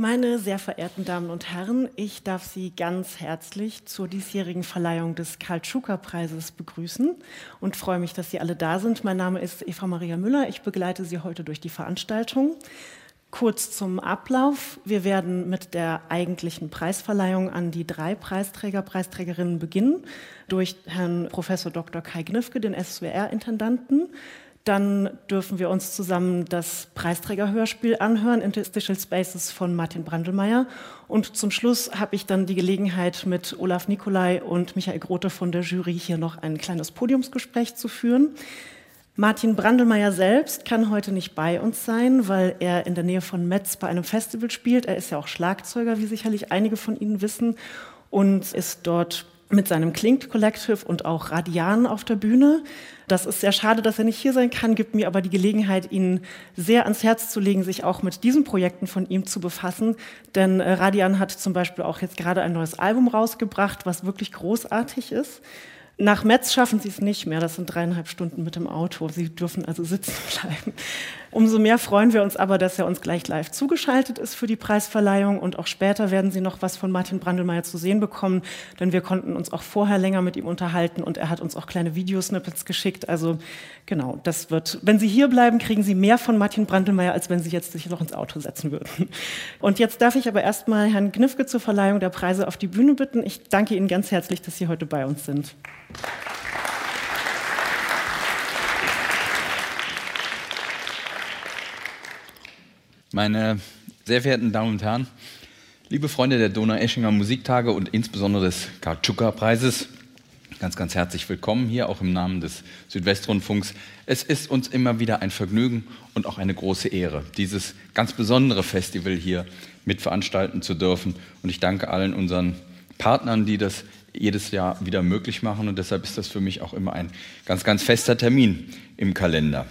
Meine sehr verehrten Damen und Herren, ich darf Sie ganz herzlich zur diesjährigen Verleihung des Karl-Schucker-Preises begrüßen und freue mich, dass Sie alle da sind. Mein Name ist Eva Maria Müller. Ich begleite Sie heute durch die Veranstaltung. Kurz zum Ablauf. Wir werden mit der eigentlichen Preisverleihung an die drei Preisträger, Preisträgerinnen beginnen durch Herrn Professor Dr. Kai Gnifke, den SWR-Intendanten. Dann dürfen wir uns zusammen das Preisträgerhörspiel anhören, Interstitial Spaces von Martin Brandelmeier. Und zum Schluss habe ich dann die Gelegenheit, mit Olaf Nikolai und Michael Grote von der Jury hier noch ein kleines Podiumsgespräch zu führen. Martin Brandelmeier selbst kann heute nicht bei uns sein, weil er in der Nähe von Metz bei einem Festival spielt. Er ist ja auch Schlagzeuger, wie sicherlich einige von Ihnen wissen, und ist dort mit seinem Klingt Collective und auch Radian auf der Bühne. Das ist sehr schade, dass er nicht hier sein kann, gibt mir aber die Gelegenheit, Ihnen sehr ans Herz zu legen, sich auch mit diesen Projekten von ihm zu befassen. Denn äh, Radian hat zum Beispiel auch jetzt gerade ein neues Album rausgebracht, was wirklich großartig ist. Nach Metz schaffen Sie es nicht mehr. Das sind dreieinhalb Stunden mit dem Auto. Sie dürfen also sitzen bleiben. Umso mehr freuen wir uns aber, dass er uns gleich live zugeschaltet ist für die Preisverleihung. Und auch später werden Sie noch was von Martin Brandelmeier zu sehen bekommen, denn wir konnten uns auch vorher länger mit ihm unterhalten und er hat uns auch kleine Videosnippets geschickt. Also genau, das wird, wenn Sie hier bleiben, kriegen Sie mehr von Martin Brandelmeier, als wenn Sie jetzt sich noch ins Auto setzen würden. Und jetzt darf ich aber erstmal Herrn Gnifke zur Verleihung der Preise auf die Bühne bitten. Ich danke Ihnen ganz herzlich, dass Sie heute bei uns sind. Meine sehr verehrten Damen und Herren, liebe Freunde der Donau-Eschinger Musiktage und insbesondere des Kartschuka-Preises, ganz, ganz herzlich willkommen hier, auch im Namen des Südwestrundfunks. Es ist uns immer wieder ein Vergnügen und auch eine große Ehre, dieses ganz besondere Festival hier mitveranstalten zu dürfen. Und ich danke allen unseren Partnern, die das jedes Jahr wieder möglich machen. Und deshalb ist das für mich auch immer ein ganz, ganz fester Termin im Kalender.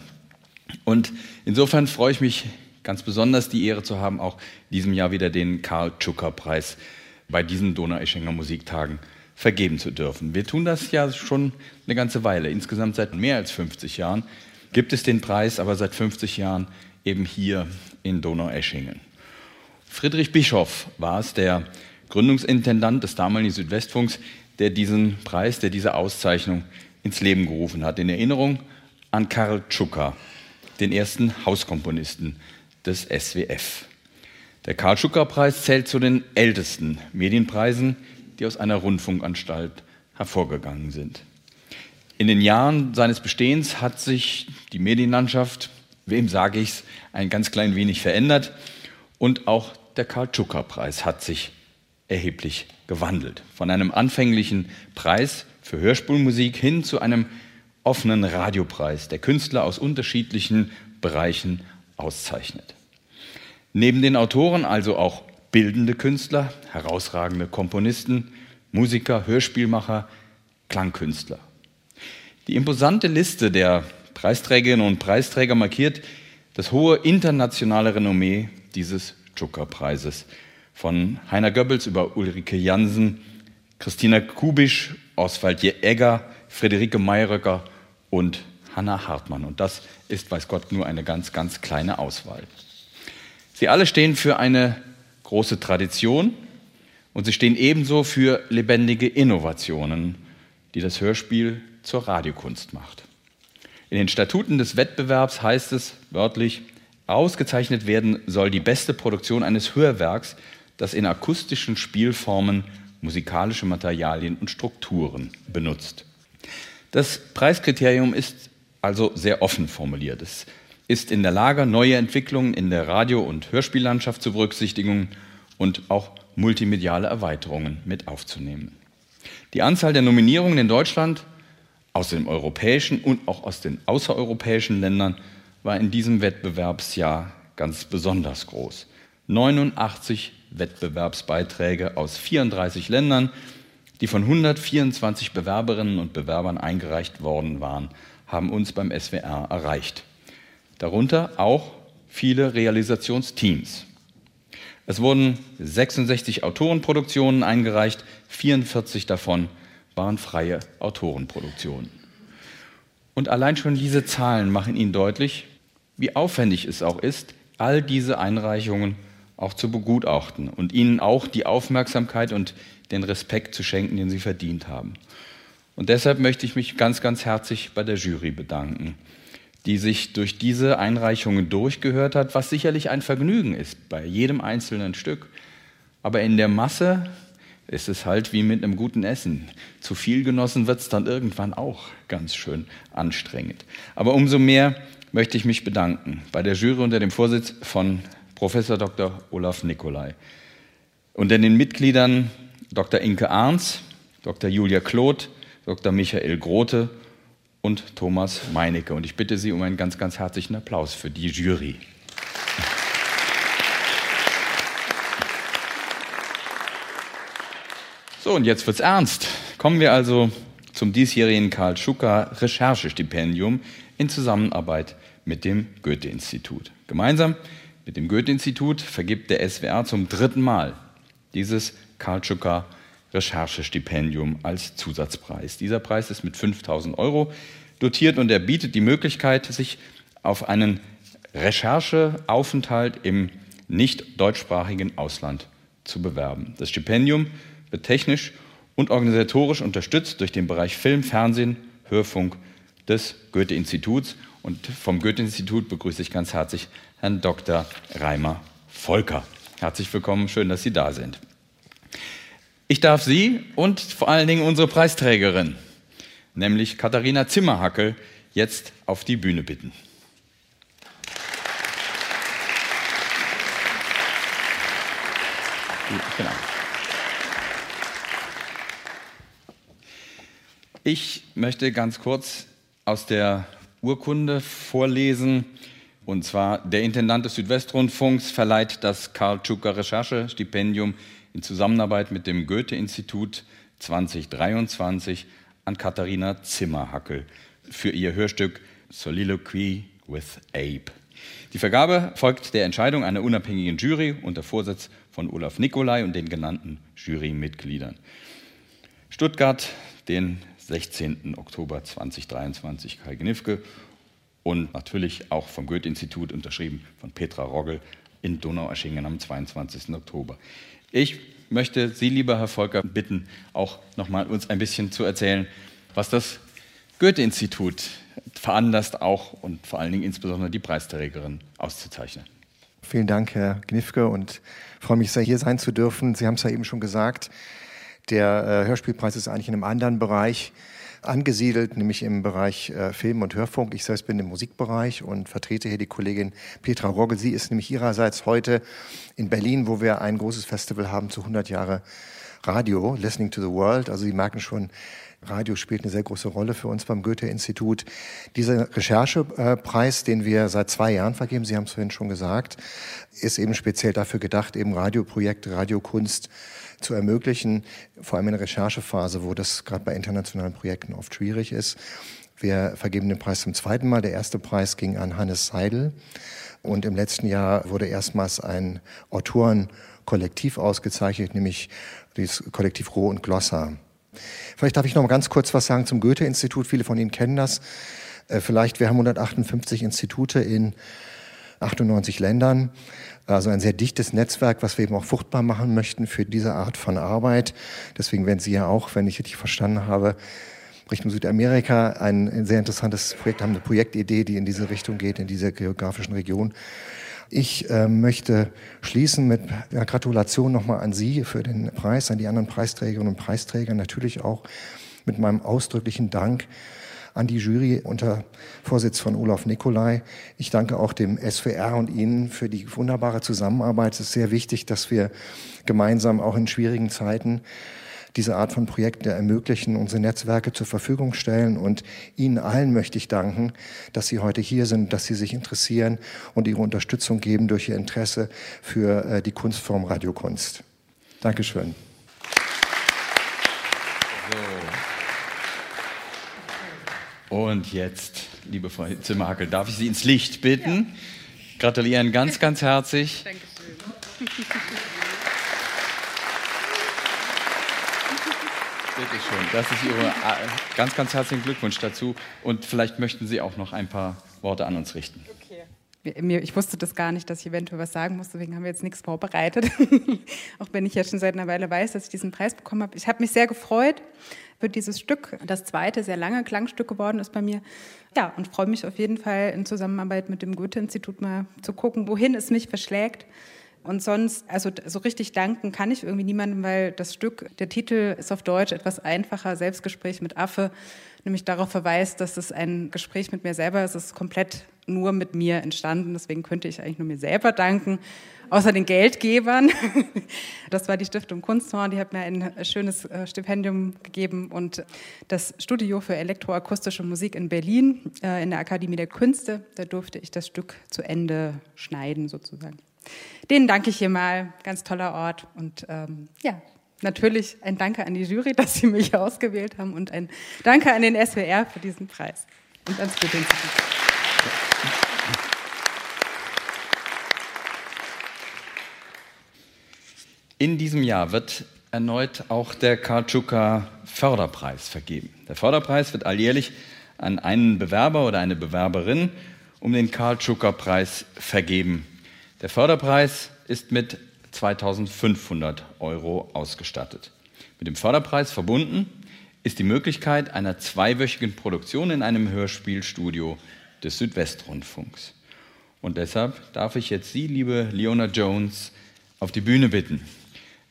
Und insofern freue ich mich ganz besonders, die Ehre zu haben, auch diesem Jahr wieder den Karl-Tschucker-Preis bei diesen Donau-Eschinger Musiktagen vergeben zu dürfen. Wir tun das ja schon eine ganze Weile. Insgesamt seit mehr als 50 Jahren gibt es den Preis, aber seit 50 Jahren eben hier in Donau-Eschingen. Friedrich Bischoff war es, der Gründungsintendant des damaligen Südwestfunks, der diesen Preis, der diese Auszeichnung ins Leben gerufen hat. In Erinnerung an Karl Tschucker, den ersten Hauskomponisten des SWF. Der Karl Tschucker Preis zählt zu den ältesten Medienpreisen, die aus einer Rundfunkanstalt hervorgegangen sind. In den Jahren seines Bestehens hat sich die Medienlandschaft, wem sage ich es, ein ganz klein wenig verändert und auch der Karl Tschucker Preis hat sich erheblich gewandelt. Von einem anfänglichen Preis für Hörspulmusik hin zu einem offenen Radiopreis, der Künstler aus unterschiedlichen Bereichen auszeichnet. Neben den Autoren also auch bildende Künstler, herausragende Komponisten, Musiker, Hörspielmacher, Klangkünstler. Die imposante Liste der Preisträgerinnen und Preisträger markiert das hohe internationale Renommee dieses Joker-Preises von Heiner Goebbels über Ulrike Jansen, Christina Kubisch, Oswald Egger, Friederike Mayröcker und Hannah Hartmann. Und das ist, weiß Gott, nur eine ganz, ganz kleine Auswahl. Sie alle stehen für eine große Tradition und sie stehen ebenso für lebendige Innovationen, die das Hörspiel zur Radiokunst macht. In den Statuten des Wettbewerbs heißt es wörtlich, ausgezeichnet werden soll die beste Produktion eines Hörwerks das in akustischen Spielformen musikalische Materialien und Strukturen benutzt. Das Preiskriterium ist also sehr offen formuliert. Es ist in der Lage, neue Entwicklungen in der Radio- und Hörspiellandschaft zu berücksichtigen und auch multimediale Erweiterungen mit aufzunehmen. Die Anzahl der Nominierungen in Deutschland aus den europäischen und auch aus den außereuropäischen Ländern war in diesem Wettbewerbsjahr ganz besonders groß. 89 Wettbewerbsbeiträge aus 34 Ländern, die von 124 Bewerberinnen und Bewerbern eingereicht worden waren, haben uns beim SWR erreicht. Darunter auch viele Realisationsteams. Es wurden 66 Autorenproduktionen eingereicht, 44 davon waren freie Autorenproduktionen. Und allein schon diese Zahlen machen Ihnen deutlich, wie aufwendig es auch ist, all diese Einreichungen auch zu begutachten und ihnen auch die Aufmerksamkeit und den Respekt zu schenken, den sie verdient haben. Und deshalb möchte ich mich ganz, ganz herzlich bei der Jury bedanken, die sich durch diese Einreichungen durchgehört hat, was sicherlich ein Vergnügen ist bei jedem einzelnen Stück. Aber in der Masse ist es halt wie mit einem guten Essen. Zu viel genossen wird es dann irgendwann auch ganz schön anstrengend. Aber umso mehr möchte ich mich bedanken bei der Jury unter dem Vorsitz von Professor Dr. Olaf Nicolai. Unter den Mitgliedern Dr. Inke Arns, Dr. Julia Kloth, Dr. Michael Grote und Thomas Meinecke. Und ich bitte Sie um einen ganz, ganz herzlichen Applaus für die Jury. So, und jetzt wird's ernst. Kommen wir also zum diesjährigen Karl Schucker Recherchestipendium in Zusammenarbeit mit dem Goethe-Institut. Gemeinsam mit dem Goethe-Institut vergibt der SWR zum dritten Mal dieses Karl Schucker Recherchestipendium als Zusatzpreis. Dieser Preis ist mit 5000 Euro dotiert und er bietet die Möglichkeit, sich auf einen Rechercheaufenthalt im nicht deutschsprachigen Ausland zu bewerben. Das Stipendium wird technisch und organisatorisch unterstützt durch den Bereich Film, Fernsehen, Hörfunk des Goethe-Instituts. Und vom Goethe-Institut begrüße ich ganz herzlich Herrn Dr. Reimer Volker. Herzlich willkommen, schön, dass Sie da sind. Ich darf Sie und vor allen Dingen unsere Preisträgerin, nämlich Katharina Zimmerhackel, jetzt auf die Bühne bitten. Genau. Ich möchte ganz kurz aus der Urkunde vorlesen. Und zwar, der Intendant des Südwestrundfunks verleiht das Karl Tschucker Recherchestipendium in Zusammenarbeit mit dem Goethe-Institut 2023 an Katharina Zimmerhackel für ihr Hörstück Soliloquy with Abe. Die Vergabe folgt der Entscheidung einer unabhängigen Jury unter Vorsitz von Olaf Nicolai und den genannten Jurymitgliedern. Stuttgart, den 16. Oktober 2023 Kai Gnifke und natürlich auch vom Goethe-Institut unterschrieben von Petra Roggel in Donaueschingen am 22. Oktober. Ich möchte Sie, lieber Herr Volker, bitten, auch nochmal uns ein bisschen zu erzählen, was das Goethe-Institut veranlasst, auch und vor allen Dingen insbesondere die Preisträgerin auszuzeichnen. Vielen Dank, Herr Gnifke, und freue mich sehr, hier sein zu dürfen. Sie haben es ja eben schon gesagt, der äh, Hörspielpreis ist eigentlich in einem anderen Bereich angesiedelt, nämlich im Bereich äh, Film und Hörfunk. Ich selbst bin im Musikbereich und vertrete hier die Kollegin Petra Rogge. Sie ist nämlich ihrerseits heute in Berlin, wo wir ein großes Festival haben zu 100 Jahre Radio, Listening to the World. Also Sie merken schon, Radio spielt eine sehr große Rolle für uns beim Goethe-Institut. Dieser Recherchepreis, den wir seit zwei Jahren vergeben, Sie haben es vorhin schon gesagt, ist eben speziell dafür gedacht, eben Radioprojekte, Radiokunst zu ermöglichen, vor allem in der Recherchephase, wo das gerade bei internationalen Projekten oft schwierig ist. Wir vergeben den Preis zum zweiten Mal. Der erste Preis ging an Hannes Seidel. Und im letzten Jahr wurde erstmals ein Autorenkollektiv ausgezeichnet, nämlich das Kollektiv Roh und Glossa. Vielleicht darf ich noch mal ganz kurz was sagen zum Goethe-Institut. Viele von Ihnen kennen das. Äh, vielleicht, wir haben 158 Institute in 98 Ländern. Also ein sehr dichtes Netzwerk, was wir eben auch fruchtbar machen möchten für diese Art von Arbeit. Deswegen werden Sie ja auch, wenn ich richtig verstanden habe, Richtung Südamerika ein sehr interessantes Projekt haben, eine Projektidee, die in diese Richtung geht, in dieser geografischen Region. Ich äh, möchte schließen mit einer Gratulation nochmal an Sie für den Preis, an die anderen Preisträgerinnen und Preisträger, natürlich auch mit meinem ausdrücklichen Dank an die Jury unter Vorsitz von Olaf Nicolai. Ich danke auch dem SWR und Ihnen für die wunderbare Zusammenarbeit. Es ist sehr wichtig, dass wir gemeinsam auch in schwierigen Zeiten diese Art von Projekten ermöglichen, unsere Netzwerke zur Verfügung stellen. Und Ihnen allen möchte ich danken, dass Sie heute hier sind, dass Sie sich interessieren und Ihre Unterstützung geben durch Ihr Interesse für äh, die Kunstform Radiokunst. Dankeschön. Und jetzt, liebe Frau Zimmerhackel, darf ich Sie ins Licht bitten? Ja. Gratulieren ganz, ganz herzlich. Dankeschön. Bitte schön. Das ist Ihre äh, ganz, ganz herzlichen Glückwunsch dazu. Und vielleicht möchten Sie auch noch ein paar Worte an uns richten. Okay. ich wusste das gar nicht, dass ich eventuell was sagen muss, deswegen haben wir jetzt nichts vorbereitet. Auch wenn ich ja schon seit einer Weile weiß, dass ich diesen Preis bekommen habe. Ich habe mich sehr gefreut für dieses Stück. Das zweite sehr lange Klangstück geworden ist bei mir. Ja, und freue mich auf jeden Fall in Zusammenarbeit mit dem Goethe-Institut mal zu gucken, wohin es mich verschlägt. Und sonst, also so richtig danken kann ich irgendwie niemandem, weil das Stück, der Titel ist auf Deutsch etwas einfacher, Selbstgespräch mit Affe, nämlich darauf verweist, dass es ein Gespräch mit mir selber ist. Es ist komplett nur mit mir entstanden, deswegen könnte ich eigentlich nur mir selber danken, außer den Geldgebern. Das war die Stiftung Kunsthorn, die hat mir ein schönes äh, Stipendium gegeben und das Studio für elektroakustische Musik in Berlin äh, in der Akademie der Künste, da durfte ich das Stück zu Ende schneiden sozusagen. Denen danke ich hier mal, ganz toller Ort und ähm, ja, natürlich ein Danke an die Jury, dass sie mich ausgewählt haben und ein Danke an den SWR für diesen Preis und ans Goethe-Institut. In diesem Jahr wird erneut auch der Karl Tschuka Förderpreis vergeben. Der Förderpreis wird alljährlich an einen Bewerber oder eine Bewerberin um den Karl Tschuka Preis vergeben. Der Förderpreis ist mit 2500 Euro ausgestattet. Mit dem Förderpreis verbunden ist die Möglichkeit einer zweiwöchigen Produktion in einem Hörspielstudio des Südwestrundfunks. Und deshalb darf ich jetzt Sie, liebe Leona Jones, auf die Bühne bitten.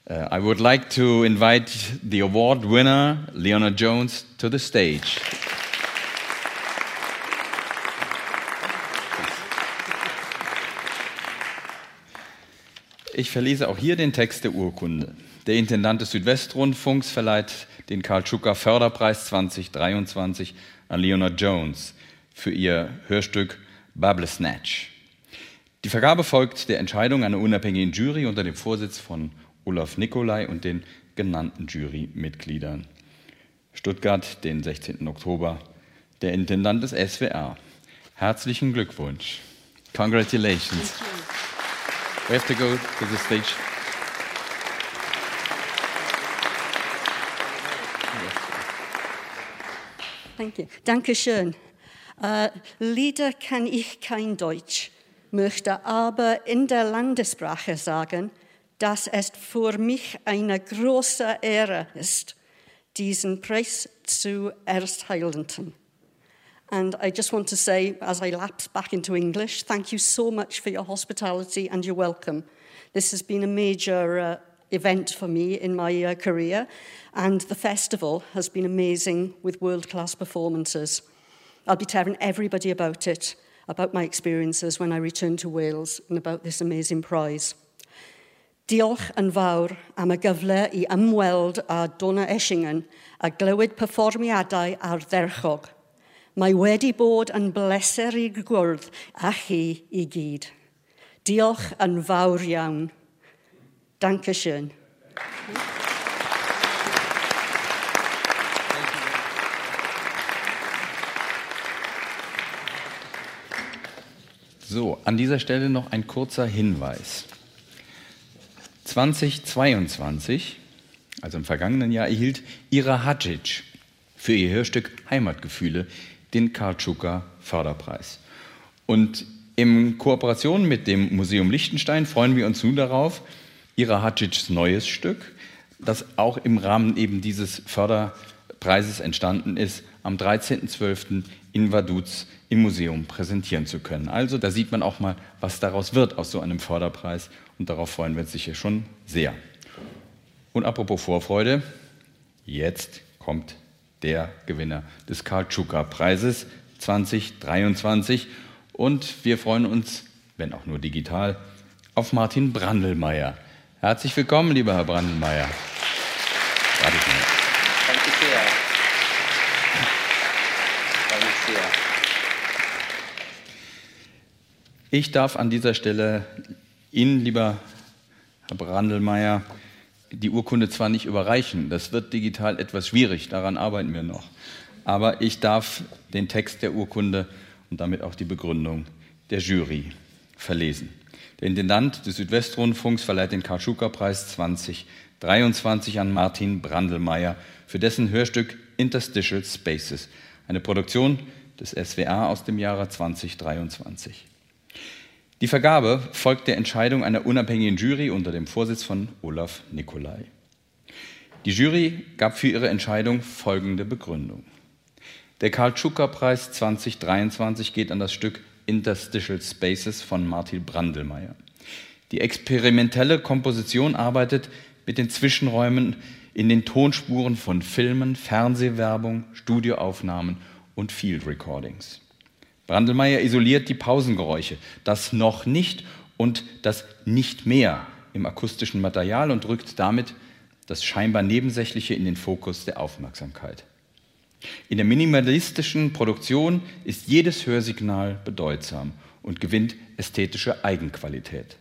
Uh, I would like to invite the award winner, Leona Jones, to the stage. Ich verlese auch hier den Text der Urkunde. Der Intendant des Südwestrundfunks verleiht den Karl Schucker Förderpreis 2023 an Leona Jones für ihr Hörstück Bubble Snatch. Die Vergabe folgt der Entscheidung einer unabhängigen Jury unter dem Vorsitz von Olaf Nicolai und den genannten Jurymitgliedern. Stuttgart, den 16. Oktober, der Intendant des SWR. Herzlichen Glückwunsch. Congratulations. We have to go to the stage. Thank you. Dankeschön. Uh, Lieder kann ich kein Deutsch, möchte aber in der Landessprache sagen, dass es für mich eine große Ehre ist, diesen Preis zu erteilen. And I just want to say, as I lapse back into English, thank you so much for your hospitality and your welcome. This has been a major uh, event for me in my uh, career, and the festival has been amazing with world class performances. I'll be telling everybody about it, about my experiences when I return to Wales, and about this amazing prize. Diolch yn fawr am y gyfle i ymweld â Donna Eschingen a glywed perfformiadau ardderchog. Mae wedi bod yn bleser i gwrdd a chi i gyd. Diolch yn fawr iawn. Dankeschön. So, an dieser Stelle noch ein kurzer Hinweis. 2022, also im vergangenen Jahr, erhielt Ira Hadjic für ihr Hörstück Heimatgefühle den Karl Tschuka Förderpreis. Und in Kooperation mit dem Museum Liechtenstein freuen wir uns nun darauf, Ira Hadjics neues Stück, das auch im Rahmen eben dieses Förderpreises entstanden ist, am 13.12. in Vaduz im Museum präsentieren zu können. Also da sieht man auch mal, was daraus wird aus so einem Förderpreis und darauf freuen wir uns sicher schon sehr. Und apropos Vorfreude, jetzt kommt der Gewinner des Karl Tschuka Preises 2023 und wir freuen uns, wenn auch nur digital, auf Martin Brandelmeier. Herzlich willkommen, lieber Herr Brandelmeier. Danke sehr. Ich darf an dieser Stelle Ihnen, lieber Herr Brandelmeier, die Urkunde zwar nicht überreichen, das wird digital etwas schwierig, daran arbeiten wir noch, aber ich darf den Text der Urkunde und damit auch die Begründung der Jury verlesen. Der Intendant des Südwestrundfunks verleiht den Karl-Schuker-Preis 2023 an Martin Brandelmeier für dessen Hörstück Interstitial Spaces, eine Produktion des SWR aus dem Jahre 2023. Die Vergabe folgt der Entscheidung einer unabhängigen Jury unter dem Vorsitz von Olaf Nicolai. Die Jury gab für ihre Entscheidung folgende Begründung. Der Karl Tschucker Preis 2023 geht an das Stück Interstitial Spaces von Martin Brandelmeier. Die experimentelle Komposition arbeitet mit den Zwischenräumen in den Tonspuren von Filmen, Fernsehwerbung, Studioaufnahmen und Field Recordings. Brandelmeier isoliert die Pausengeräusche, das noch nicht und das nicht mehr im akustischen Material und rückt damit das scheinbar Nebensächliche in den Fokus der Aufmerksamkeit. In der minimalistischen Produktion ist jedes Hörsignal bedeutsam und gewinnt ästhetische Eigenqualität.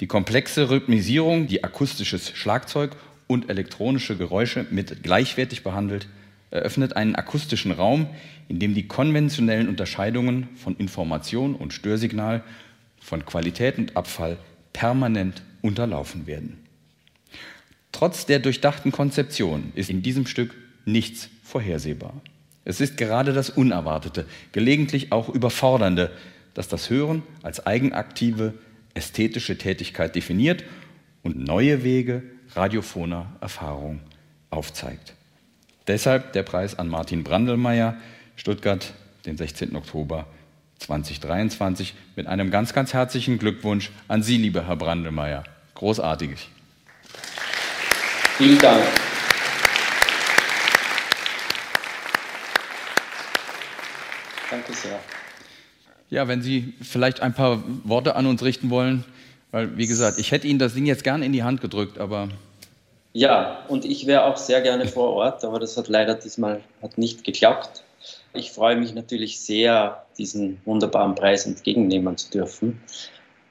Die komplexe Rhythmisierung, die akustisches Schlagzeug und elektronische Geräusche mit gleichwertig behandelt, eröffnet einen akustischen Raum, in dem die konventionellen Unterscheidungen von Information und Störsignal, von Qualität und Abfall permanent unterlaufen werden. Trotz der durchdachten Konzeption ist in diesem Stück nichts vorhersehbar. Es ist gerade das Unerwartete, gelegentlich auch Überfordernde, das das Hören als eigenaktive, ästhetische Tätigkeit definiert und neue Wege radiophoner Erfahrung aufzeigt. Deshalb der Preis an Martin Brandelmeier, Stuttgart, den 16. Oktober 2023, mit einem ganz, ganz herzlichen Glückwunsch an Sie, lieber Herr Brandelmeier. Großartig. Vielen Dank. Danke sehr. Ja, wenn Sie vielleicht ein paar Worte an uns richten wollen, weil, wie gesagt, ich hätte Ihnen das Ding jetzt gerne in die Hand gedrückt, aber. Ja, und ich wäre auch sehr gerne vor Ort, aber das hat leider diesmal hat nicht geklappt. Ich freue mich natürlich sehr, diesen wunderbaren Preis entgegennehmen zu dürfen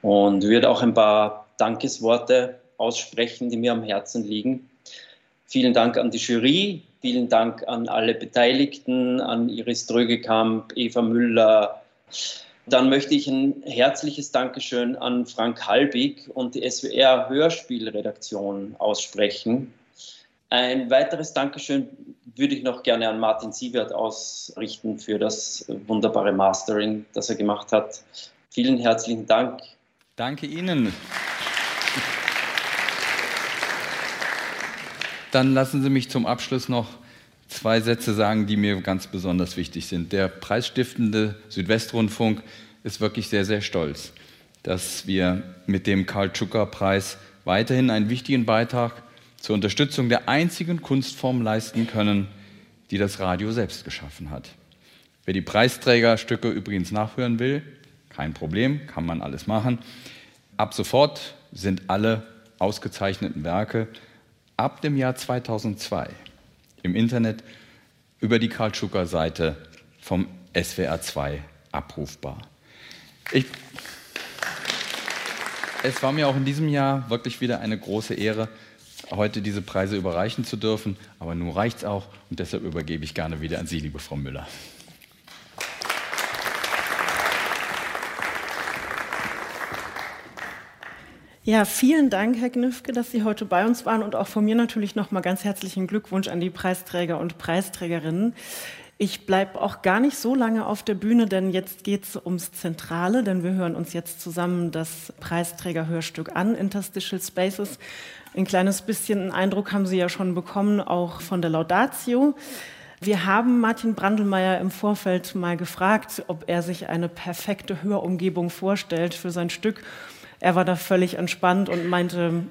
und würde auch ein paar Dankesworte aussprechen, die mir am Herzen liegen. Vielen Dank an die Jury, vielen Dank an alle Beteiligten, an Iris Drögekamp, Eva Müller, dann möchte ich ein herzliches Dankeschön an Frank Halbig und die SWR Hörspielredaktion aussprechen. Ein weiteres Dankeschön würde ich noch gerne an Martin Sievert ausrichten für das wunderbare Mastering, das er gemacht hat. Vielen herzlichen Dank. Danke Ihnen. Dann lassen Sie mich zum Abschluss noch zwei Sätze sagen, die mir ganz besonders wichtig sind. Der preisstiftende Südwestrundfunk ist wirklich sehr, sehr stolz, dass wir mit dem Karl-Tschucker-Preis weiterhin einen wichtigen Beitrag zur Unterstützung der einzigen Kunstform leisten können, die das Radio selbst geschaffen hat. Wer die Preisträgerstücke übrigens nachhören will, kein Problem, kann man alles machen. Ab sofort sind alle ausgezeichneten Werke ab dem Jahr 2002 im Internet über die Karl Schucker Seite vom SWR 2 abrufbar. Ich, es war mir auch in diesem Jahr wirklich wieder eine große Ehre, heute diese Preise überreichen zu dürfen. Aber nun reicht es auch und deshalb übergebe ich gerne wieder an Sie, liebe Frau Müller. Ja, vielen Dank, Herr Gnifke, dass Sie heute bei uns waren und auch von mir natürlich nochmal ganz herzlichen Glückwunsch an die Preisträger und Preisträgerinnen. Ich bleibe auch gar nicht so lange auf der Bühne, denn jetzt geht es ums Zentrale, denn wir hören uns jetzt zusammen das Preisträgerhörstück an, Interstitial Spaces. Ein kleines bisschen Eindruck haben Sie ja schon bekommen, auch von der Laudatio. Wir haben Martin Brandelmeier im Vorfeld mal gefragt, ob er sich eine perfekte Hörumgebung vorstellt für sein Stück er war da völlig entspannt und meinte,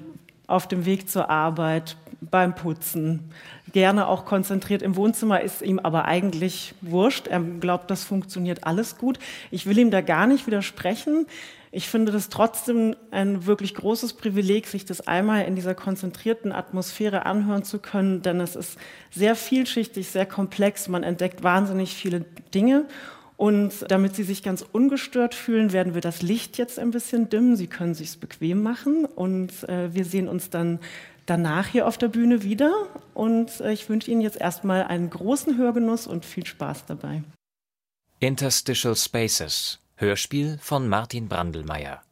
auf dem Weg zur Arbeit, beim Putzen, gerne auch konzentriert im Wohnzimmer, ist ihm aber eigentlich wurscht. Er glaubt, das funktioniert alles gut. Ich will ihm da gar nicht widersprechen. Ich finde das trotzdem ein wirklich großes Privileg, sich das einmal in dieser konzentrierten Atmosphäre anhören zu können, denn es ist sehr vielschichtig, sehr komplex. Man entdeckt wahnsinnig viele Dinge und damit Sie sich ganz ungestört fühlen, werden wir das Licht jetzt ein bisschen dimmen. Sie können sich bequem machen und äh, wir sehen uns dann danach hier auf der Bühne wieder. Und äh, ich wünsche Ihnen jetzt erstmal einen großen Hörgenuss und viel Spaß dabei. Interstitial Spaces, Hörspiel von Martin Brandelmeier.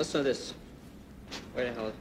Listen to this. Where the hell?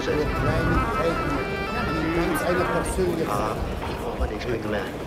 Kleinigkeiten, die ganz eine persönliche Frage. What do you expect the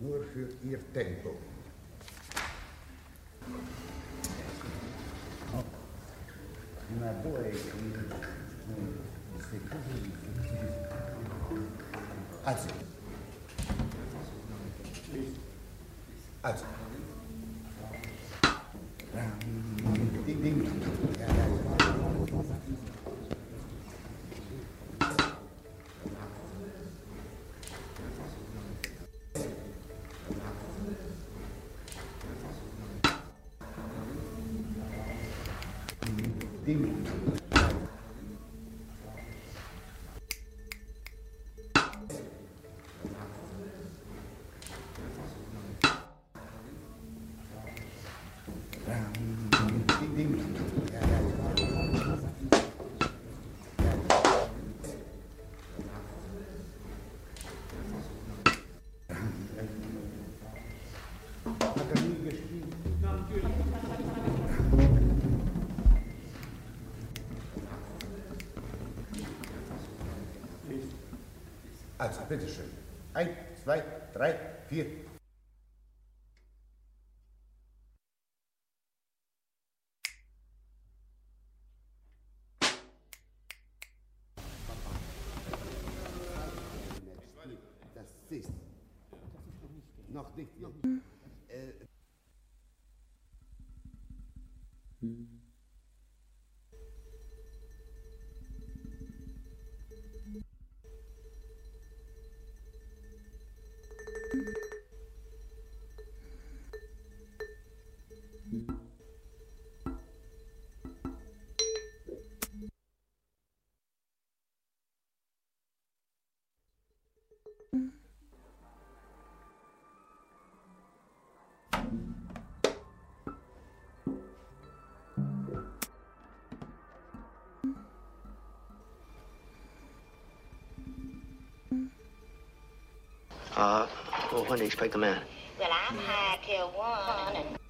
Nur für Ihr Tempo. Also. Also. Ding. Also, bitteschön. Eins, zwei, drei, vier. Well, when do you expect the man? Well, I'm hired till one, and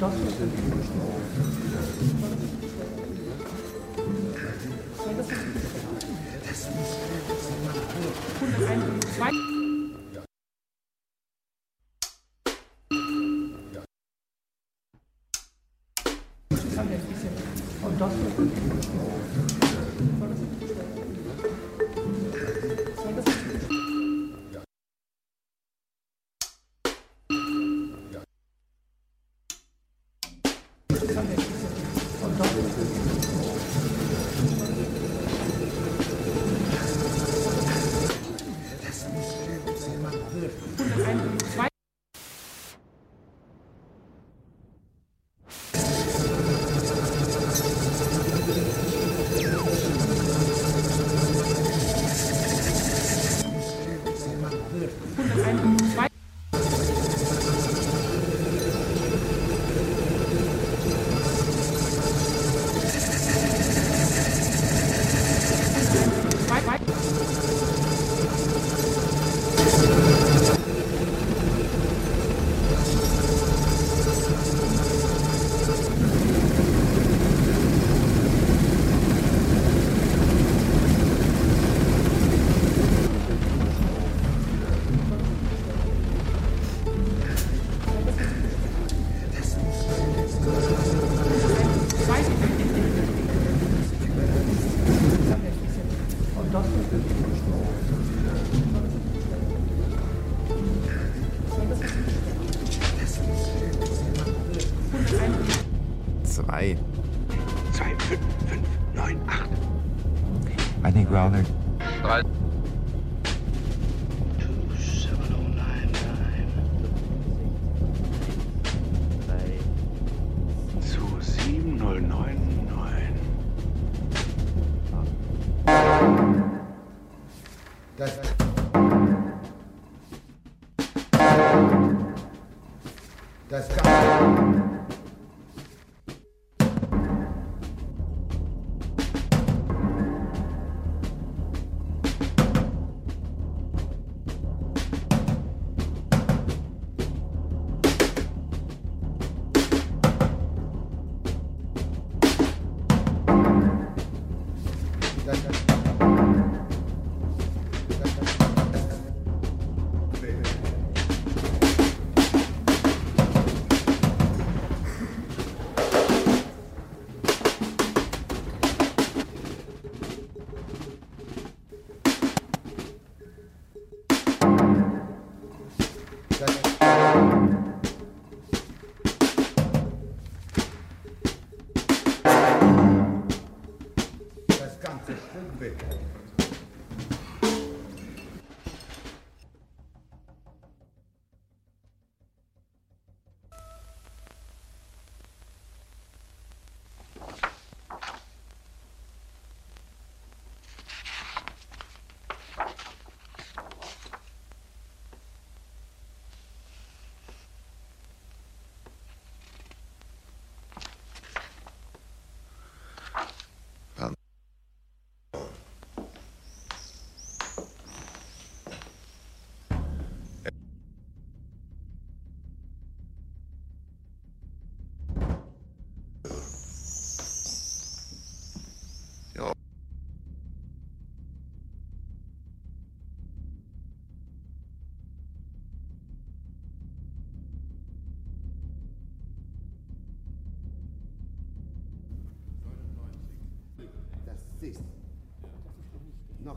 Das ist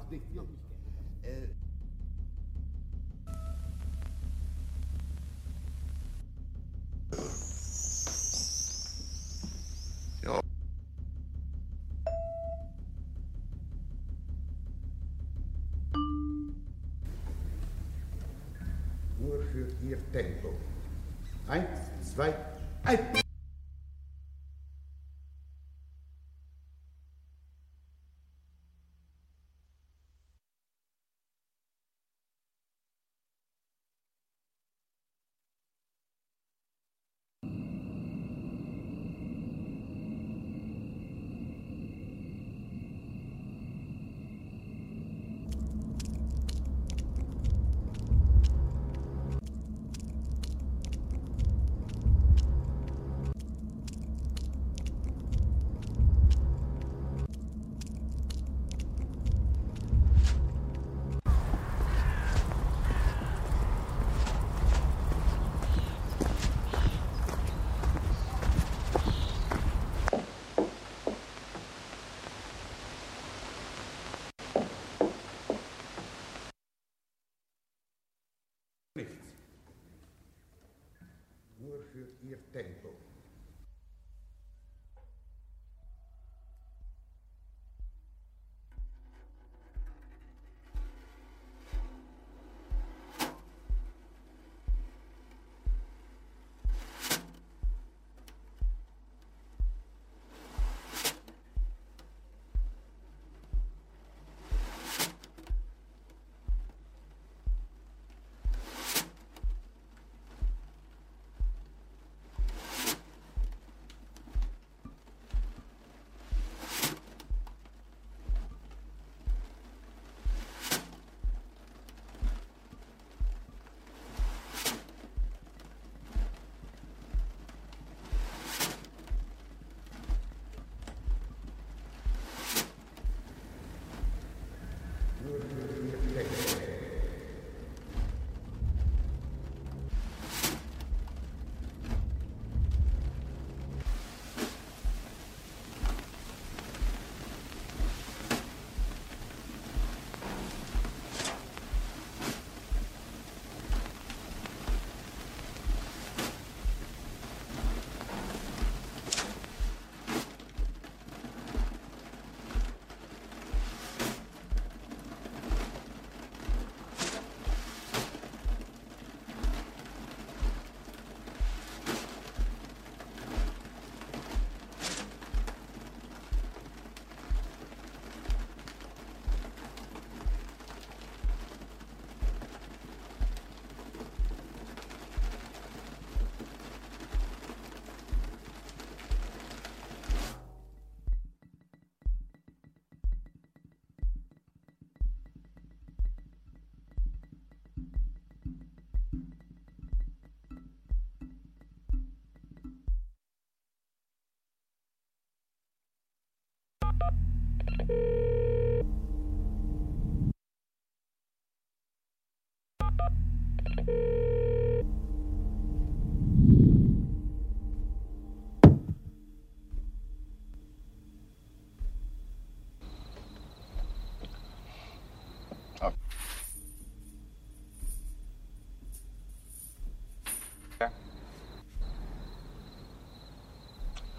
noch nicht. Noch nicht. Äh. Nur für Ihr Tempo. Eins, zwei, eins.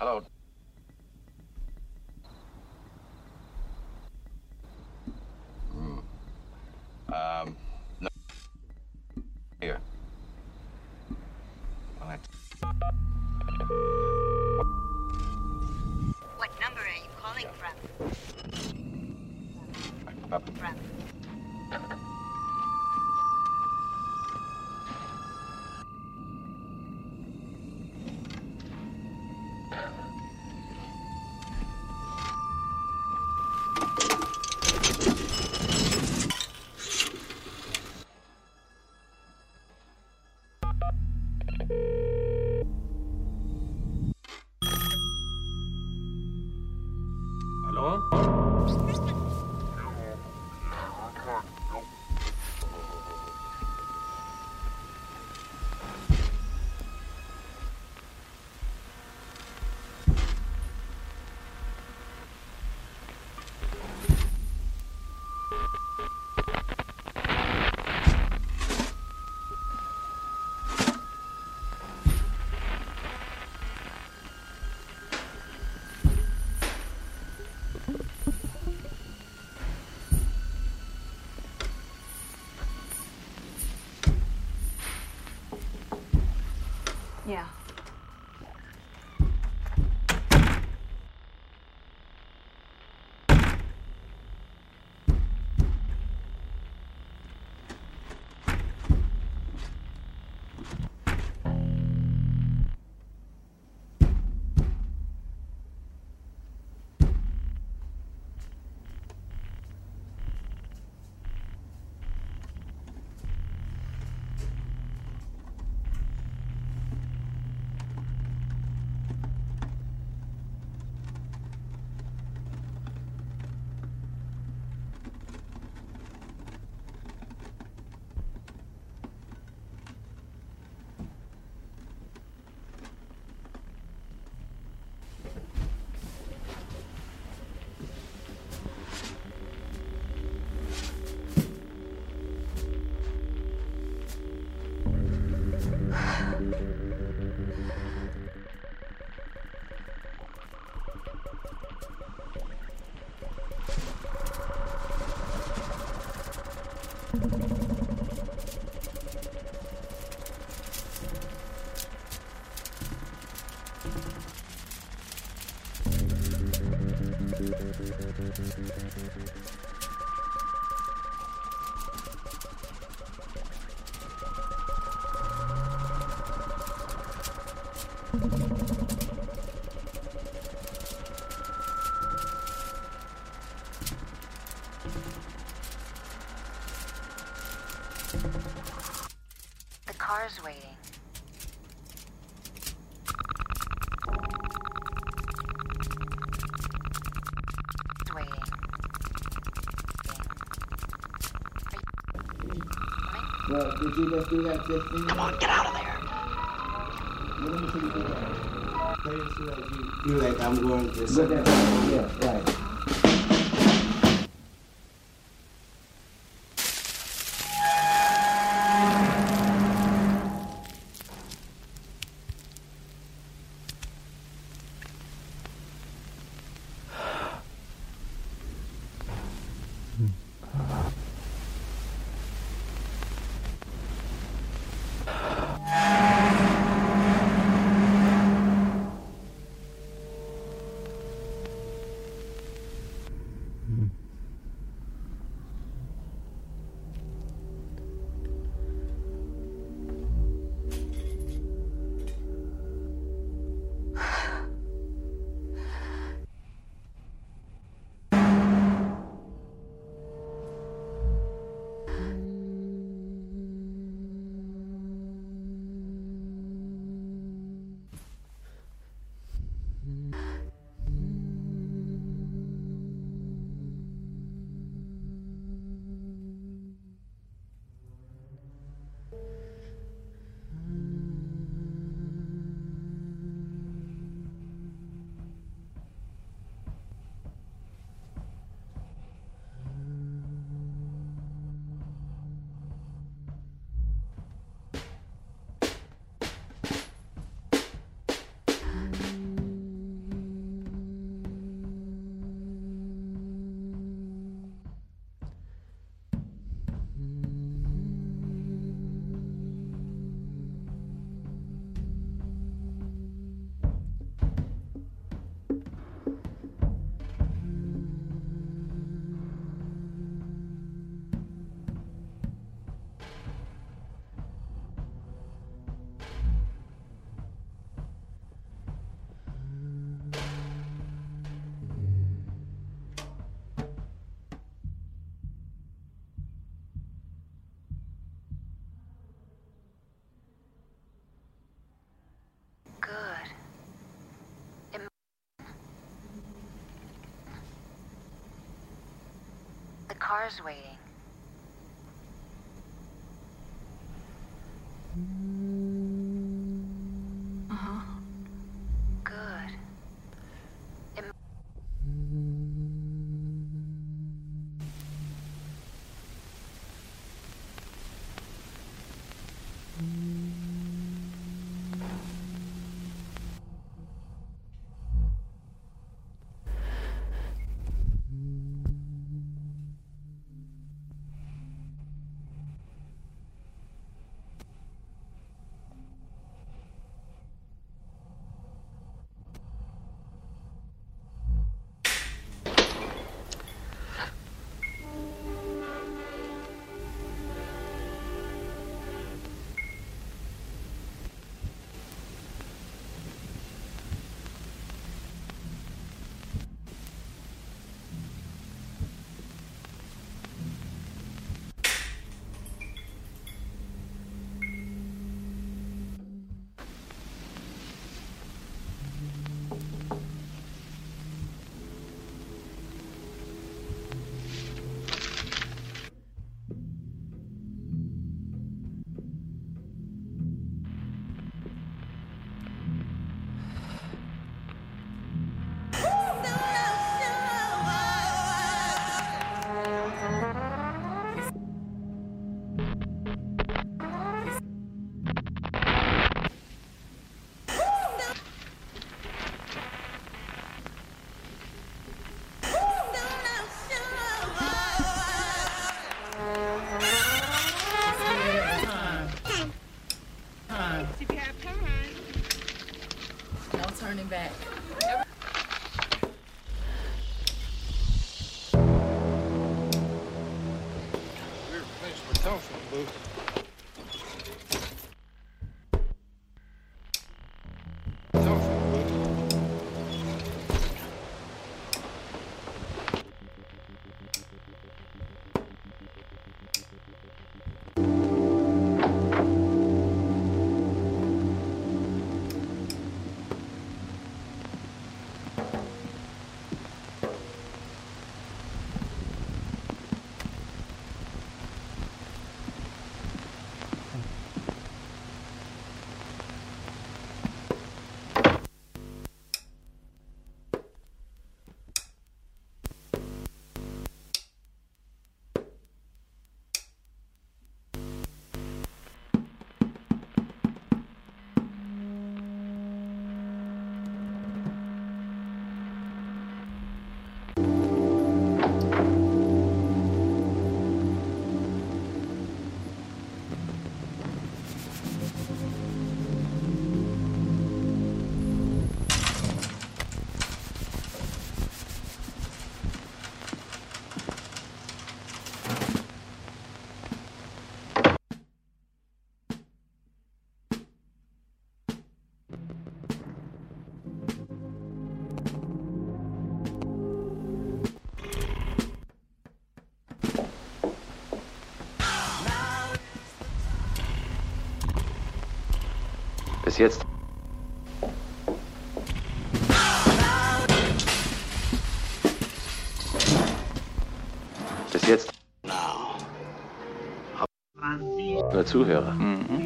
Hello. The car's waiting. It's waiting. Well, did you just do that just thing? Come on, get out of there. Let me see you do that. Play it so that you feel like I'm going to sit there. Yeah, right. Car's waiting. Bis jetzt. Bis jetzt. Nur Zuhörer. Mhm.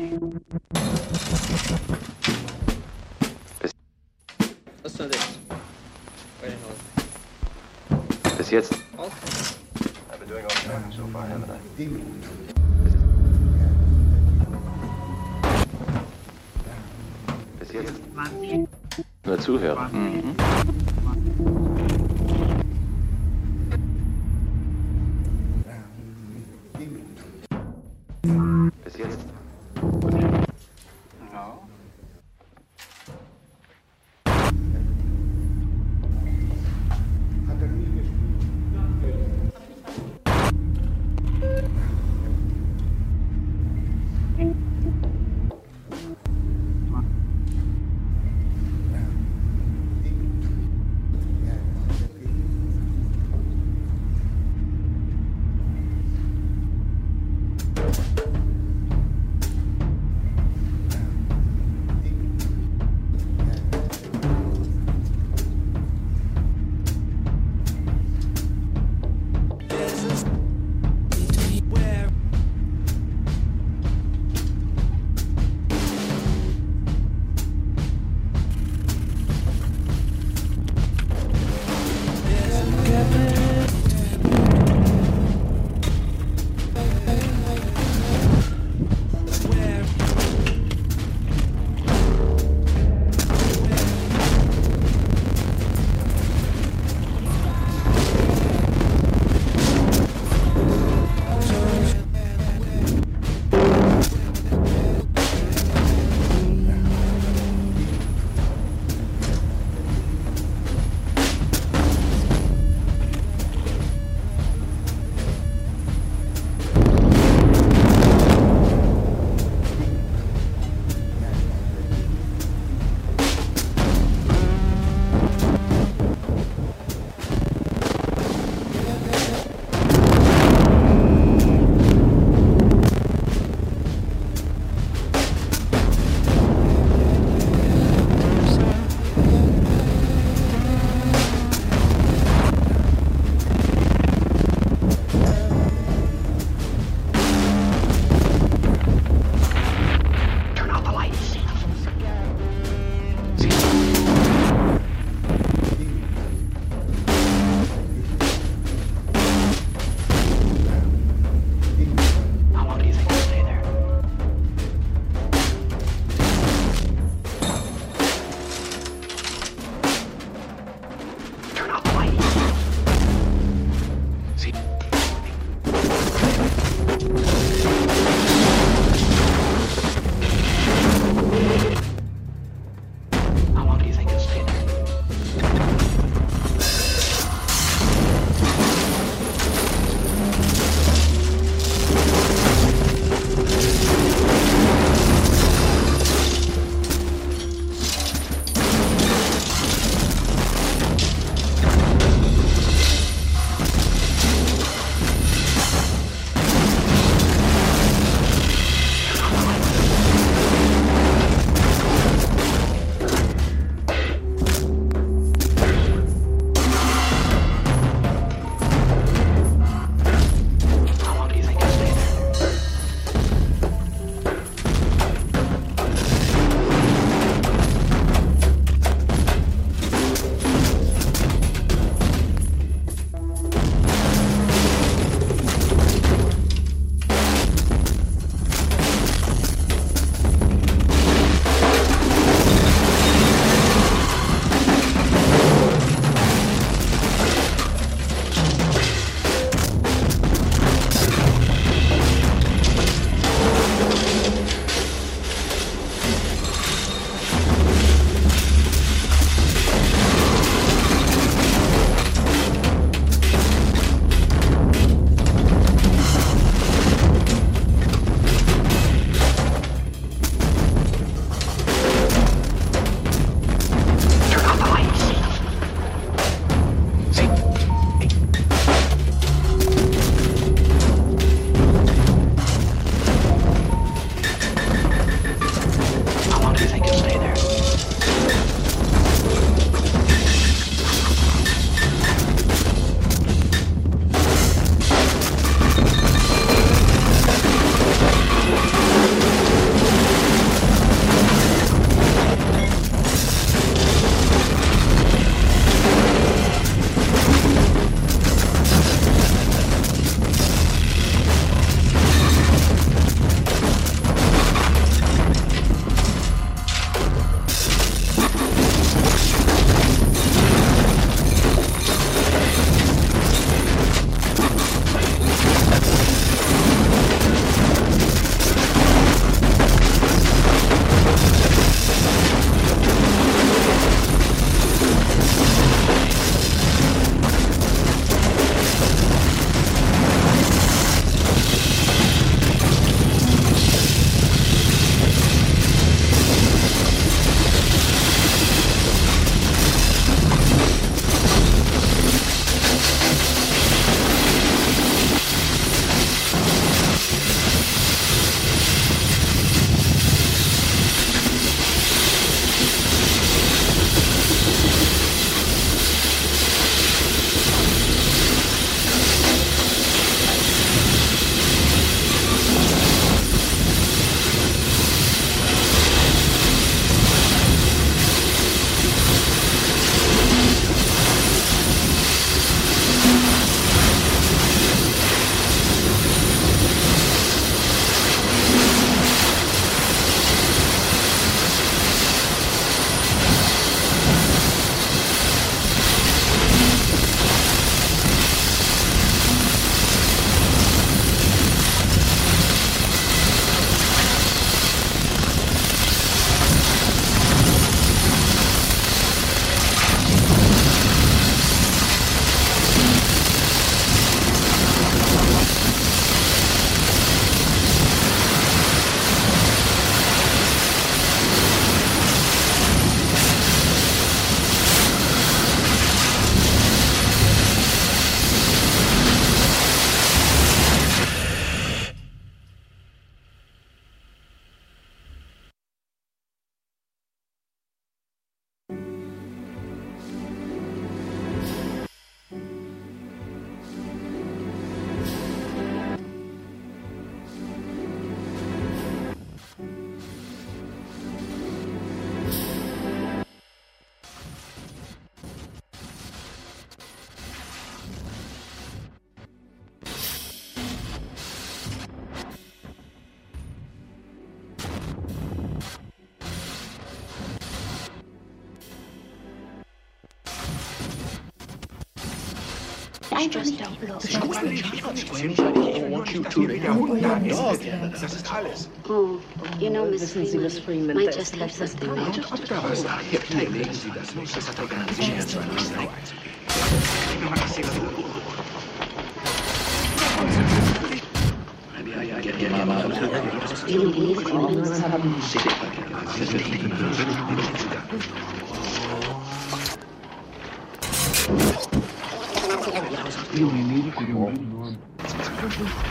Das ist alles. Oh, you know, Miss Freeman. Might just have something major to Was da? Hier, hier, legen Sie das los. Das hat doch gar Oh.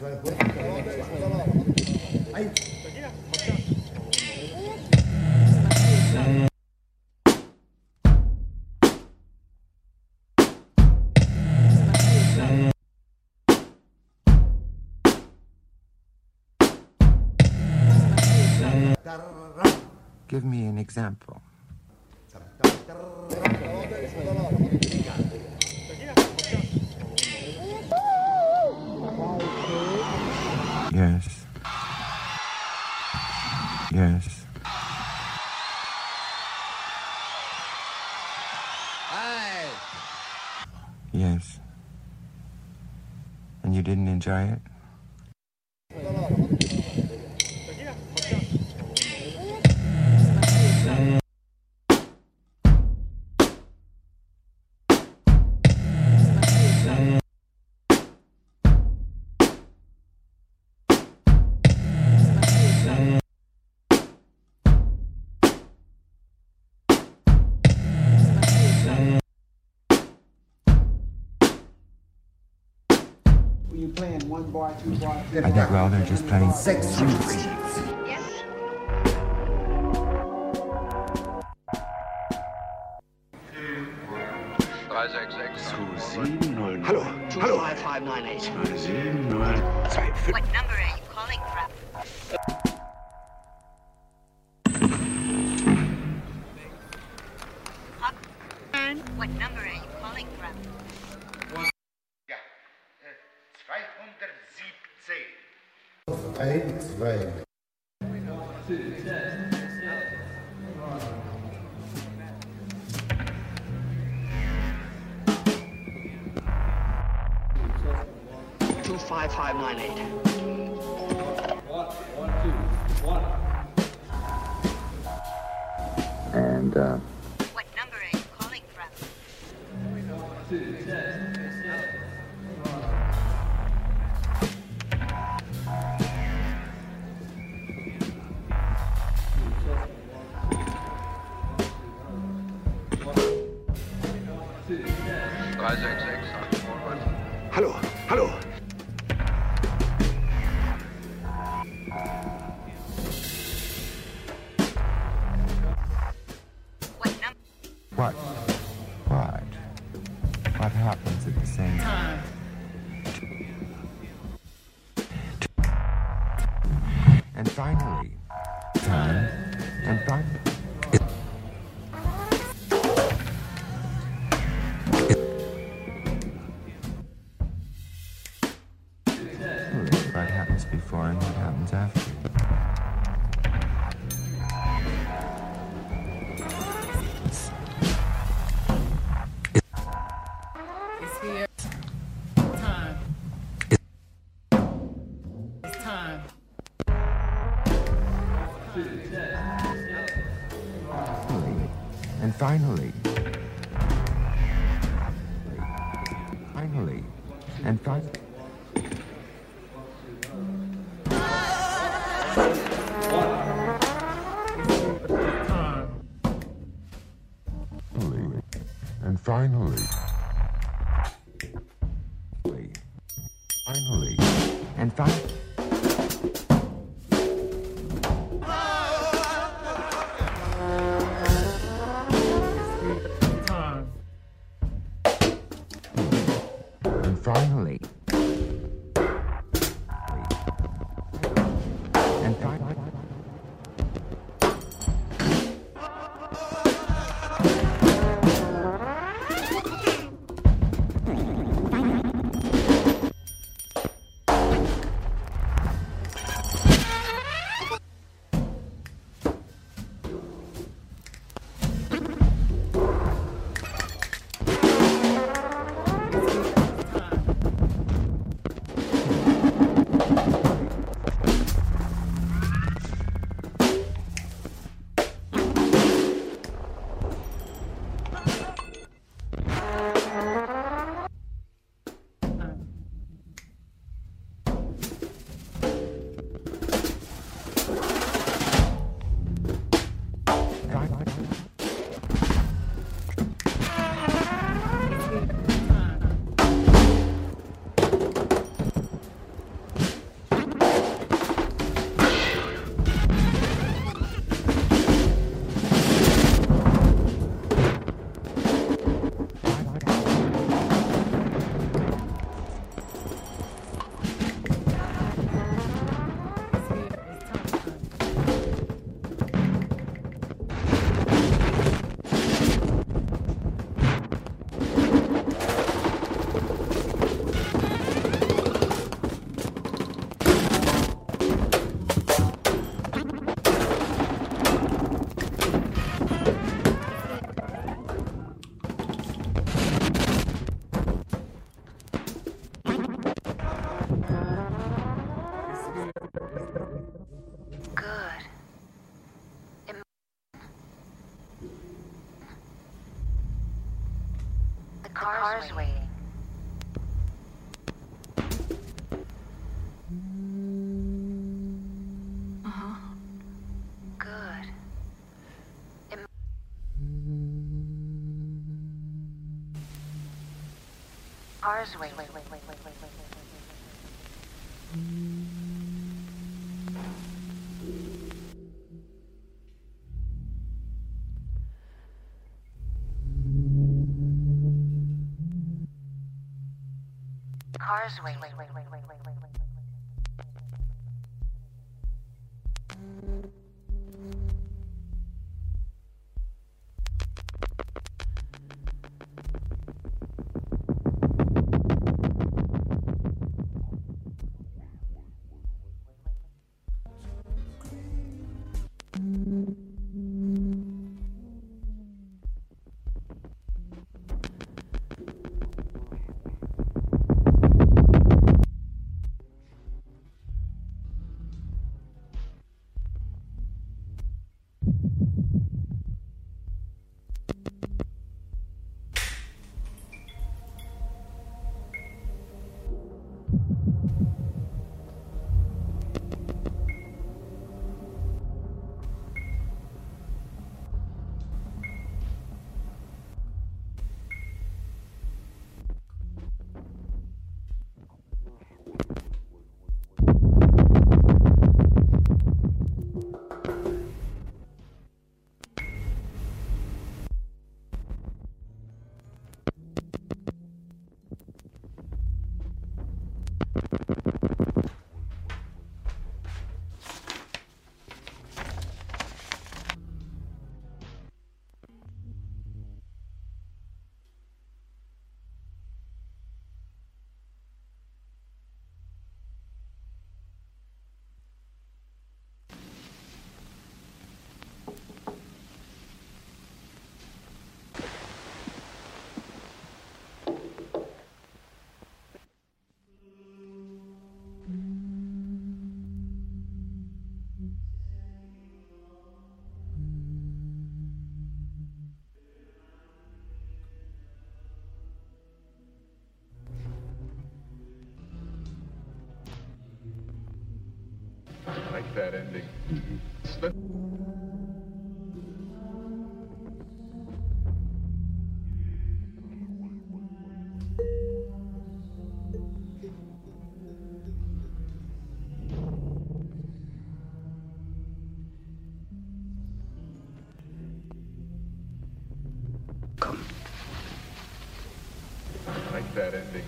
Dann das. 200. Eins. Give me an example. Yes. Yes. And you didn't enjoy it? I think, well, they're just playing Six. Finally, finally, and finally. Mars way. Cars way. That ending. Come. Like that ending.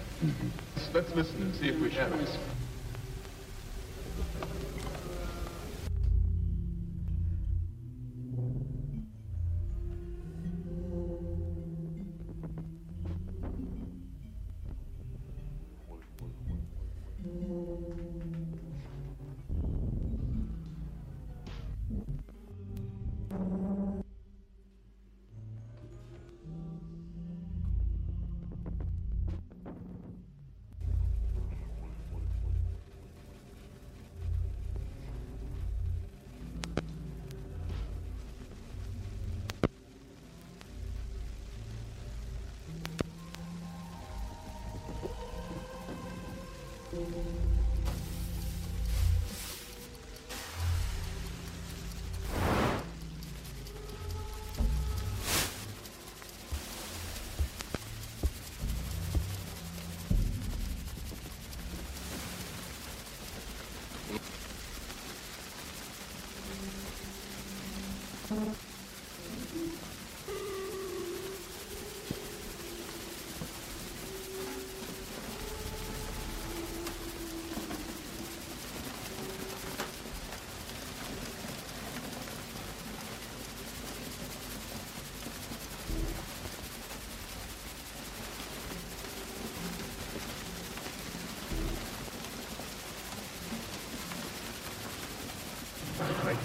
Let's listen and see if we have it.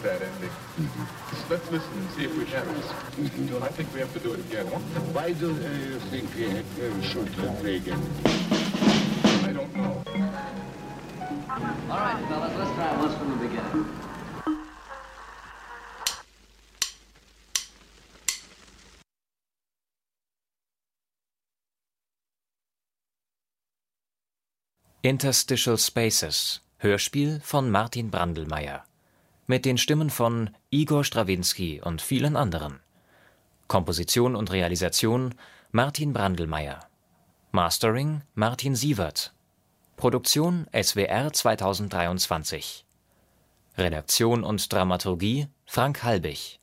That ending. Let's listen and see if we have it. I think we have to do it again. Why do you think we uh, should play again? I don't know. All right, fellas, let's try it once from the beginning. Interstitial Spaces, Hörspiel von Martin Brandlmeier. Mit den Stimmen von Igor Strawinski und vielen anderen. Komposition und Realisation Martin Brandlmeier. Mastering Martin Sievert. Produktion SWR 2023. Redaktion und Dramaturgie Frank Halbig.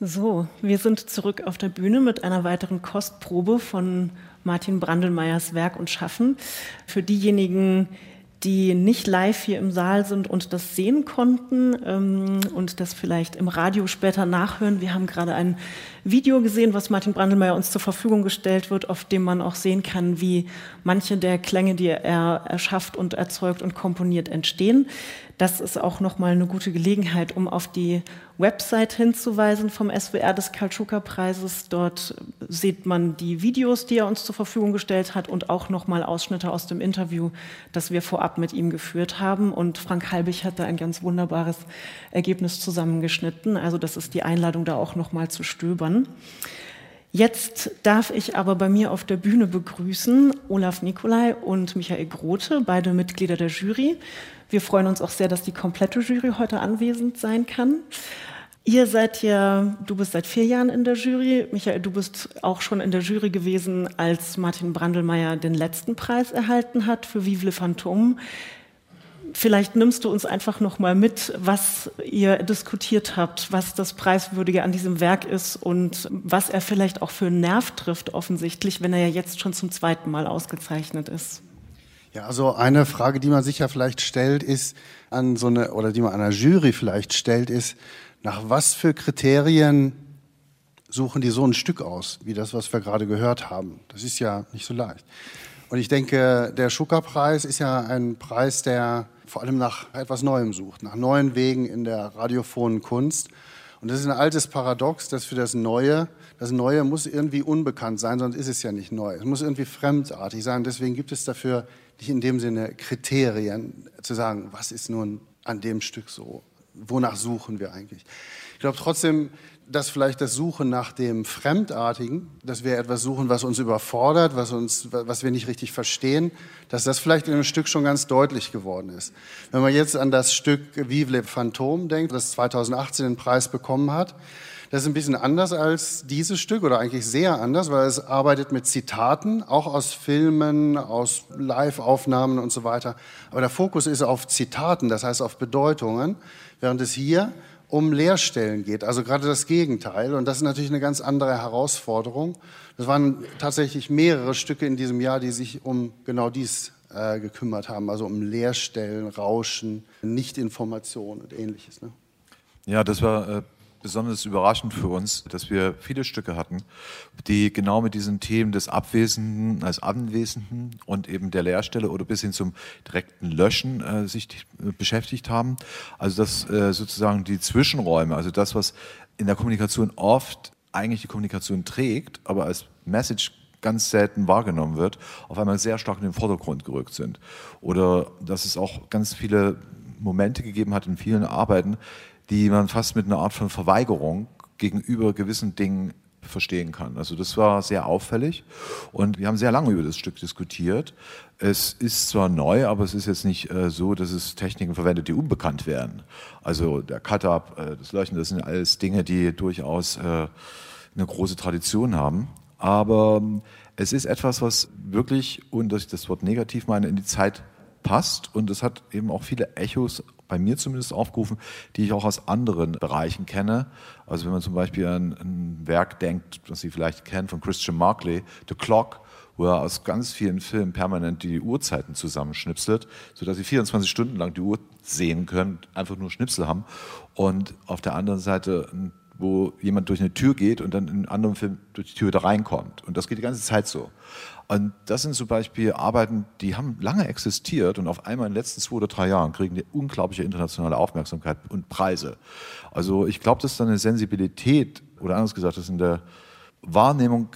So, wir sind zurück auf der Bühne mit einer weiteren Kostprobe von Martin Brandelmeiers Werk und Schaffen. Für diejenigen, die nicht live hier im Saal sind und das sehen konnten ähm, und das vielleicht im Radio später nachhören. Wir haben gerade ein Video gesehen, was Martin Brandelmeier uns zur Verfügung gestellt wird, auf dem man auch sehen kann, wie manche der Klänge, die er erschafft und erzeugt und komponiert, entstehen. Das ist auch nochmal eine gute Gelegenheit, um auf die Website hinzuweisen vom SWR des Kaltschuka-Preises. Dort sieht man die Videos, die er uns zur Verfügung gestellt hat und auch nochmal Ausschnitte aus dem Interview, das wir vorab mit ihm geführt haben. Und Frank Halbig hat da ein ganz wunderbares Ergebnis zusammengeschnitten. Also das ist die Einladung, da auch nochmal zu stöbern. Jetzt darf ich aber bei mir auf der Bühne begrüßen Olaf Nikolai und Michael Grote, beide Mitglieder der Jury. Wir freuen uns auch sehr, dass die komplette Jury heute anwesend sein kann. Ihr seid ja, du bist seit vier Jahren in der Jury. Michael, du bist auch schon in der Jury gewesen, als Martin Brandelmeier den letzten Preis erhalten hat für Vive le Phantom. Vielleicht nimmst du uns einfach noch mal mit, was ihr diskutiert habt, was das Preiswürdige an diesem Werk ist und was er vielleicht auch für einen Nerv trifft, offensichtlich, wenn er ja jetzt schon zum zweiten Mal ausgezeichnet ist. Ja, also eine Frage, die man sich ja vielleicht stellt, ist an so eine oder die man einer Jury vielleicht stellt, ist nach was für Kriterien suchen die so ein Stück aus, wie das, was wir gerade gehört haben. Das ist ja nicht so leicht. Und ich denke, der Schucker-Preis ist ja ein Preis, der vor allem nach etwas Neuem sucht, nach neuen Wegen in der radiophonen Kunst. Und das ist ein altes Paradox, dass für das Neue, das Neue muss irgendwie unbekannt sein, sonst ist es ja nicht neu. Es muss irgendwie fremdartig sein. Deswegen gibt es dafür nicht in dem Sinne Kriterien, zu sagen, was ist nun an dem Stück so? Wonach suchen wir eigentlich? Ich glaube trotzdem, dass vielleicht das Suchen nach dem Fremdartigen, dass wir etwas suchen, was uns überfordert, was, uns, was wir nicht richtig verstehen, dass das vielleicht in einem Stück schon ganz deutlich geworden ist. Wenn man jetzt an das Stück Vive le Phantom denkt, das 2018 den Preis bekommen hat, das ist ein bisschen anders als dieses Stück oder eigentlich sehr anders, weil es arbeitet mit Zitaten, auch aus Filmen, aus Live-Aufnahmen und so weiter. Aber der Fokus ist auf Zitaten, das heißt auf Bedeutungen, während es hier um Leerstellen geht, also gerade das Gegenteil. Und das ist natürlich eine ganz andere Herausforderung. Das waren tatsächlich mehrere Stücke in diesem Jahr, die sich um genau dies äh, gekümmert haben, also um Leerstellen, Rauschen, Nichtinformation und ähnliches. Ne? Ja, das war äh, besonders überraschend für uns, dass wir viele Stücke hatten, die genau mit diesen Themen des Abwesenden als Anwesenden und eben der Leerstelle oder bis hin zum direkten Löschen äh, sich beschäftigt haben. Also dass äh, sozusagen die Zwischenräume, also das, was in der Kommunikation oft eigentlich die Kommunikation trägt, aber als Message ganz selten wahrgenommen wird, auf einmal sehr stark in den Vordergrund gerückt sind. Oder dass es auch ganz viele Momente gegeben hat in vielen Arbeiten, die man fast mit einer Art von Verweigerung gegenüber gewissen Dingen verstehen kann. Also das war sehr auffällig und wir haben sehr lange über das Stück diskutiert. Es ist zwar neu, aber es ist jetzt nicht äh, so, dass es Techniken verwendet, die unbekannt wären. Also der Cut-Up, äh, das Leuchten, das sind alles Dinge, die durchaus äh, eine große Tradition haben. Aber ähm, es ist etwas, was wirklich, und dass ich das Wort negativ meine, in die Zeit passt und es hat eben auch viele Echos bei mir zumindest aufgerufen, die ich auch aus anderen Bereichen kenne. Also wenn man zum Beispiel an ein Werk denkt, das Sie vielleicht kennen von Christian Markley, The Clock, wo er aus ganz vielen Filmen permanent die Uhrzeiten zusammenschnipselt, sodass Sie 24 Stunden lang die Uhr sehen können, einfach nur Schnipsel haben. Und auf der anderen Seite wo jemand durch eine Tür geht und dann in einem anderen Film durch die Tür da reinkommt. Und das geht die ganze Zeit so. Und das sind zum Beispiel Arbeiten, die haben lange existiert und auf einmal in den letzten zwei oder drei Jahren kriegen die unglaubliche internationale Aufmerksamkeit und Preise. Also ich glaube, dass da eine Sensibilität oder anders gesagt, dass in der Wahrnehmung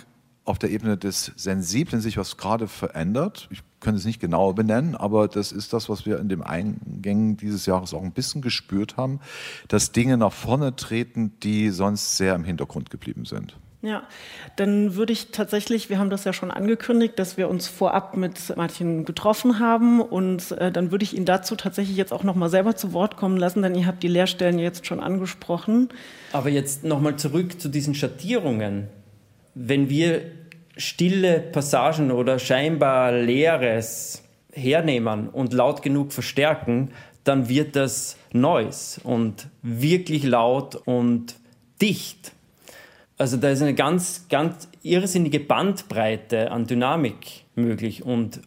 auf der Ebene des Sensiblen sich was gerade verändert. Ich kann es nicht genau benennen, aber das ist das, was wir in den Eingängen dieses Jahres auch ein bisschen gespürt haben, dass Dinge nach vorne treten, die sonst sehr im Hintergrund geblieben sind. Ja, dann würde ich tatsächlich, wir haben das ja schon angekündigt, dass wir uns vorab mit Martin getroffen haben und äh, dann würde ich ihn dazu tatsächlich jetzt auch noch mal selber zu Wort kommen lassen, denn ihr habt die Lehrstellen jetzt schon angesprochen. Aber jetzt noch mal zurück zu diesen Schattierungen. Wenn wir stille Passagen oder scheinbar Leeres hernehmen und laut genug verstärken, dann wird das Noise und wirklich laut und dicht. Also da ist eine ganz, ganz irrsinnige Bandbreite an Dynamik möglich und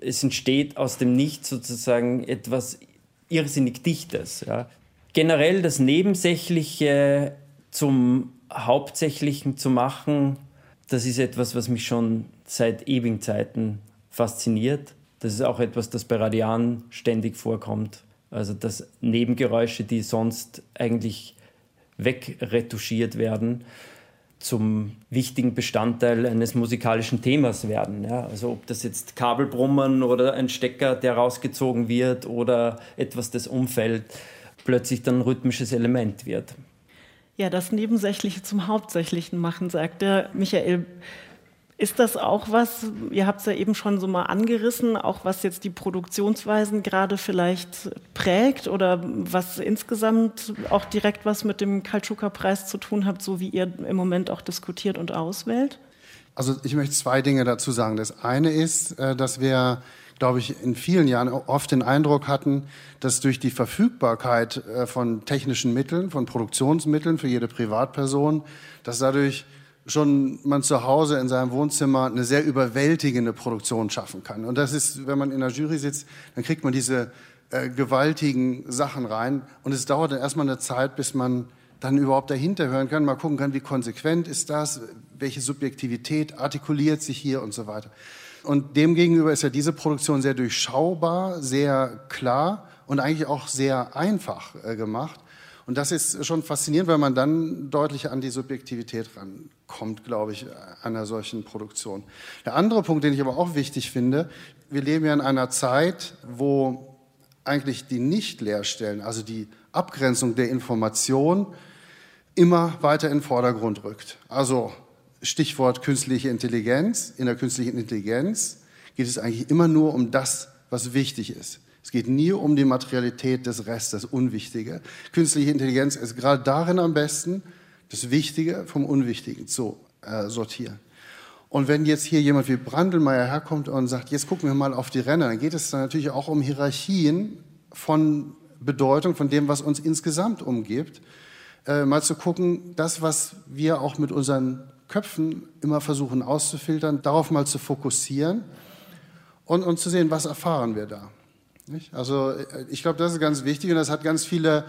es entsteht aus dem Nichts sozusagen etwas irrsinnig Dichtes. Ja. Generell das Nebensächliche zum Hauptsächlichen zu machen, das ist etwas, was mich schon seit ewigen Zeiten fasziniert. Das ist auch etwas, das bei Radian ständig vorkommt. Also dass Nebengeräusche, die sonst eigentlich wegretuschiert werden, zum wichtigen Bestandteil eines musikalischen Themas werden. Ja? Also ob das jetzt Kabelbrummern oder ein Stecker, der rausgezogen wird oder etwas, das umfällt, plötzlich dann ein rhythmisches Element wird. Ja, das Nebensächliche zum Hauptsächlichen machen, sagt der Michael. Ist das auch was, ihr habt es ja eben schon so mal angerissen, auch was jetzt die Produktionsweisen gerade vielleicht prägt oder was insgesamt auch direkt was mit dem Kaltschuka-Preis zu tun hat, so wie ihr im Moment auch diskutiert und auswählt? Also ich möchte zwei Dinge dazu sagen. Das eine ist, äh, dass wir glaube ich, in vielen Jahren oft den Eindruck hatten, dass durch die Verfügbarkeit äh, von technischen Mitteln, von Produktionsmitteln für jede Privatperson, dass dadurch schon man zu Hause in seinem Wohnzimmer eine sehr überwältigende Produktion schaffen kann. Und das ist, wenn man in der Jury sitzt, dann kriegt man diese äh, gewaltigen Sachen rein. Und es dauert dann erstmal eine Zeit, bis man dann überhaupt dahinter hören kann, mal gucken kann, wie konsequent ist das, welche Subjektivität artikuliert sich hier und so weiter. Und demgegenüber ist ja diese Produktion sehr durchschaubar, sehr klar und eigentlich auch sehr einfach äh, gemacht. Und das ist schon faszinierend, weil man dann deutlich an die Subjektivität rankommt, glaube ich, einer solchen Produktion. Der andere Punkt, den ich aber auch wichtig finde, wir leben ja in einer Zeit, wo eigentlich die Nicht-Leerstellen, also die Abgrenzung der Information, immer weiter in den Vordergrund rückt. Also Stichwort künstliche Intelligenz. In der künstlichen Intelligenz geht es eigentlich immer nur um das, was wichtig ist. Es geht nie um die Materialität des Restes, das Unwichtige. Künstliche Intelligenz ist gerade darin am besten, das Wichtige vom Unwichtigen zu äh, sortieren. Und wenn jetzt hier jemand wie Brandelmeier herkommt und sagt, jetzt gucken wir mal auf die Renner, dann geht es dann natürlich auch um Hierarchien von Bedeutung, von dem, was uns insgesamt umgibt. Äh, mal zu gucken, das, was wir auch mit unseren Köpfen immer versuchen auszufiltern, darauf mal zu fokussieren und, und zu sehen, was erfahren wir da. Also äh, ich glaube, das ist ganz wichtig und das hat ganz viele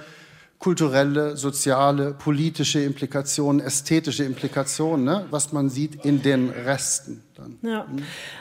kulturelle, soziale, politische Implikationen, ästhetische Implikationen, ne? was man sieht in den Resten. Dann. Ja,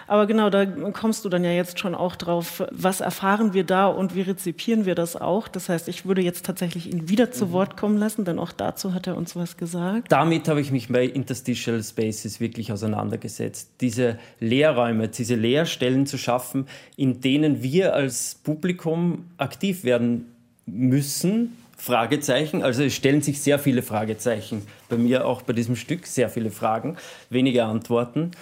aber genau, da kommst du dann ja jetzt schon auch drauf, was erfahren wir da und wie rezipieren wir das auch. Das heißt, ich würde jetzt tatsächlich ihn wieder zu mhm. Wort kommen lassen, denn auch dazu hat er uns was gesagt. Damit habe ich mich bei Interstitial Spaces wirklich auseinandergesetzt. Diese Leerräume, diese Leerstellen zu schaffen, in denen wir als Publikum aktiv werden müssen, Fragezeichen. Also es stellen sich sehr viele Fragezeichen. Bei mir auch bei diesem Stück sehr viele Fragen, wenige Antworten,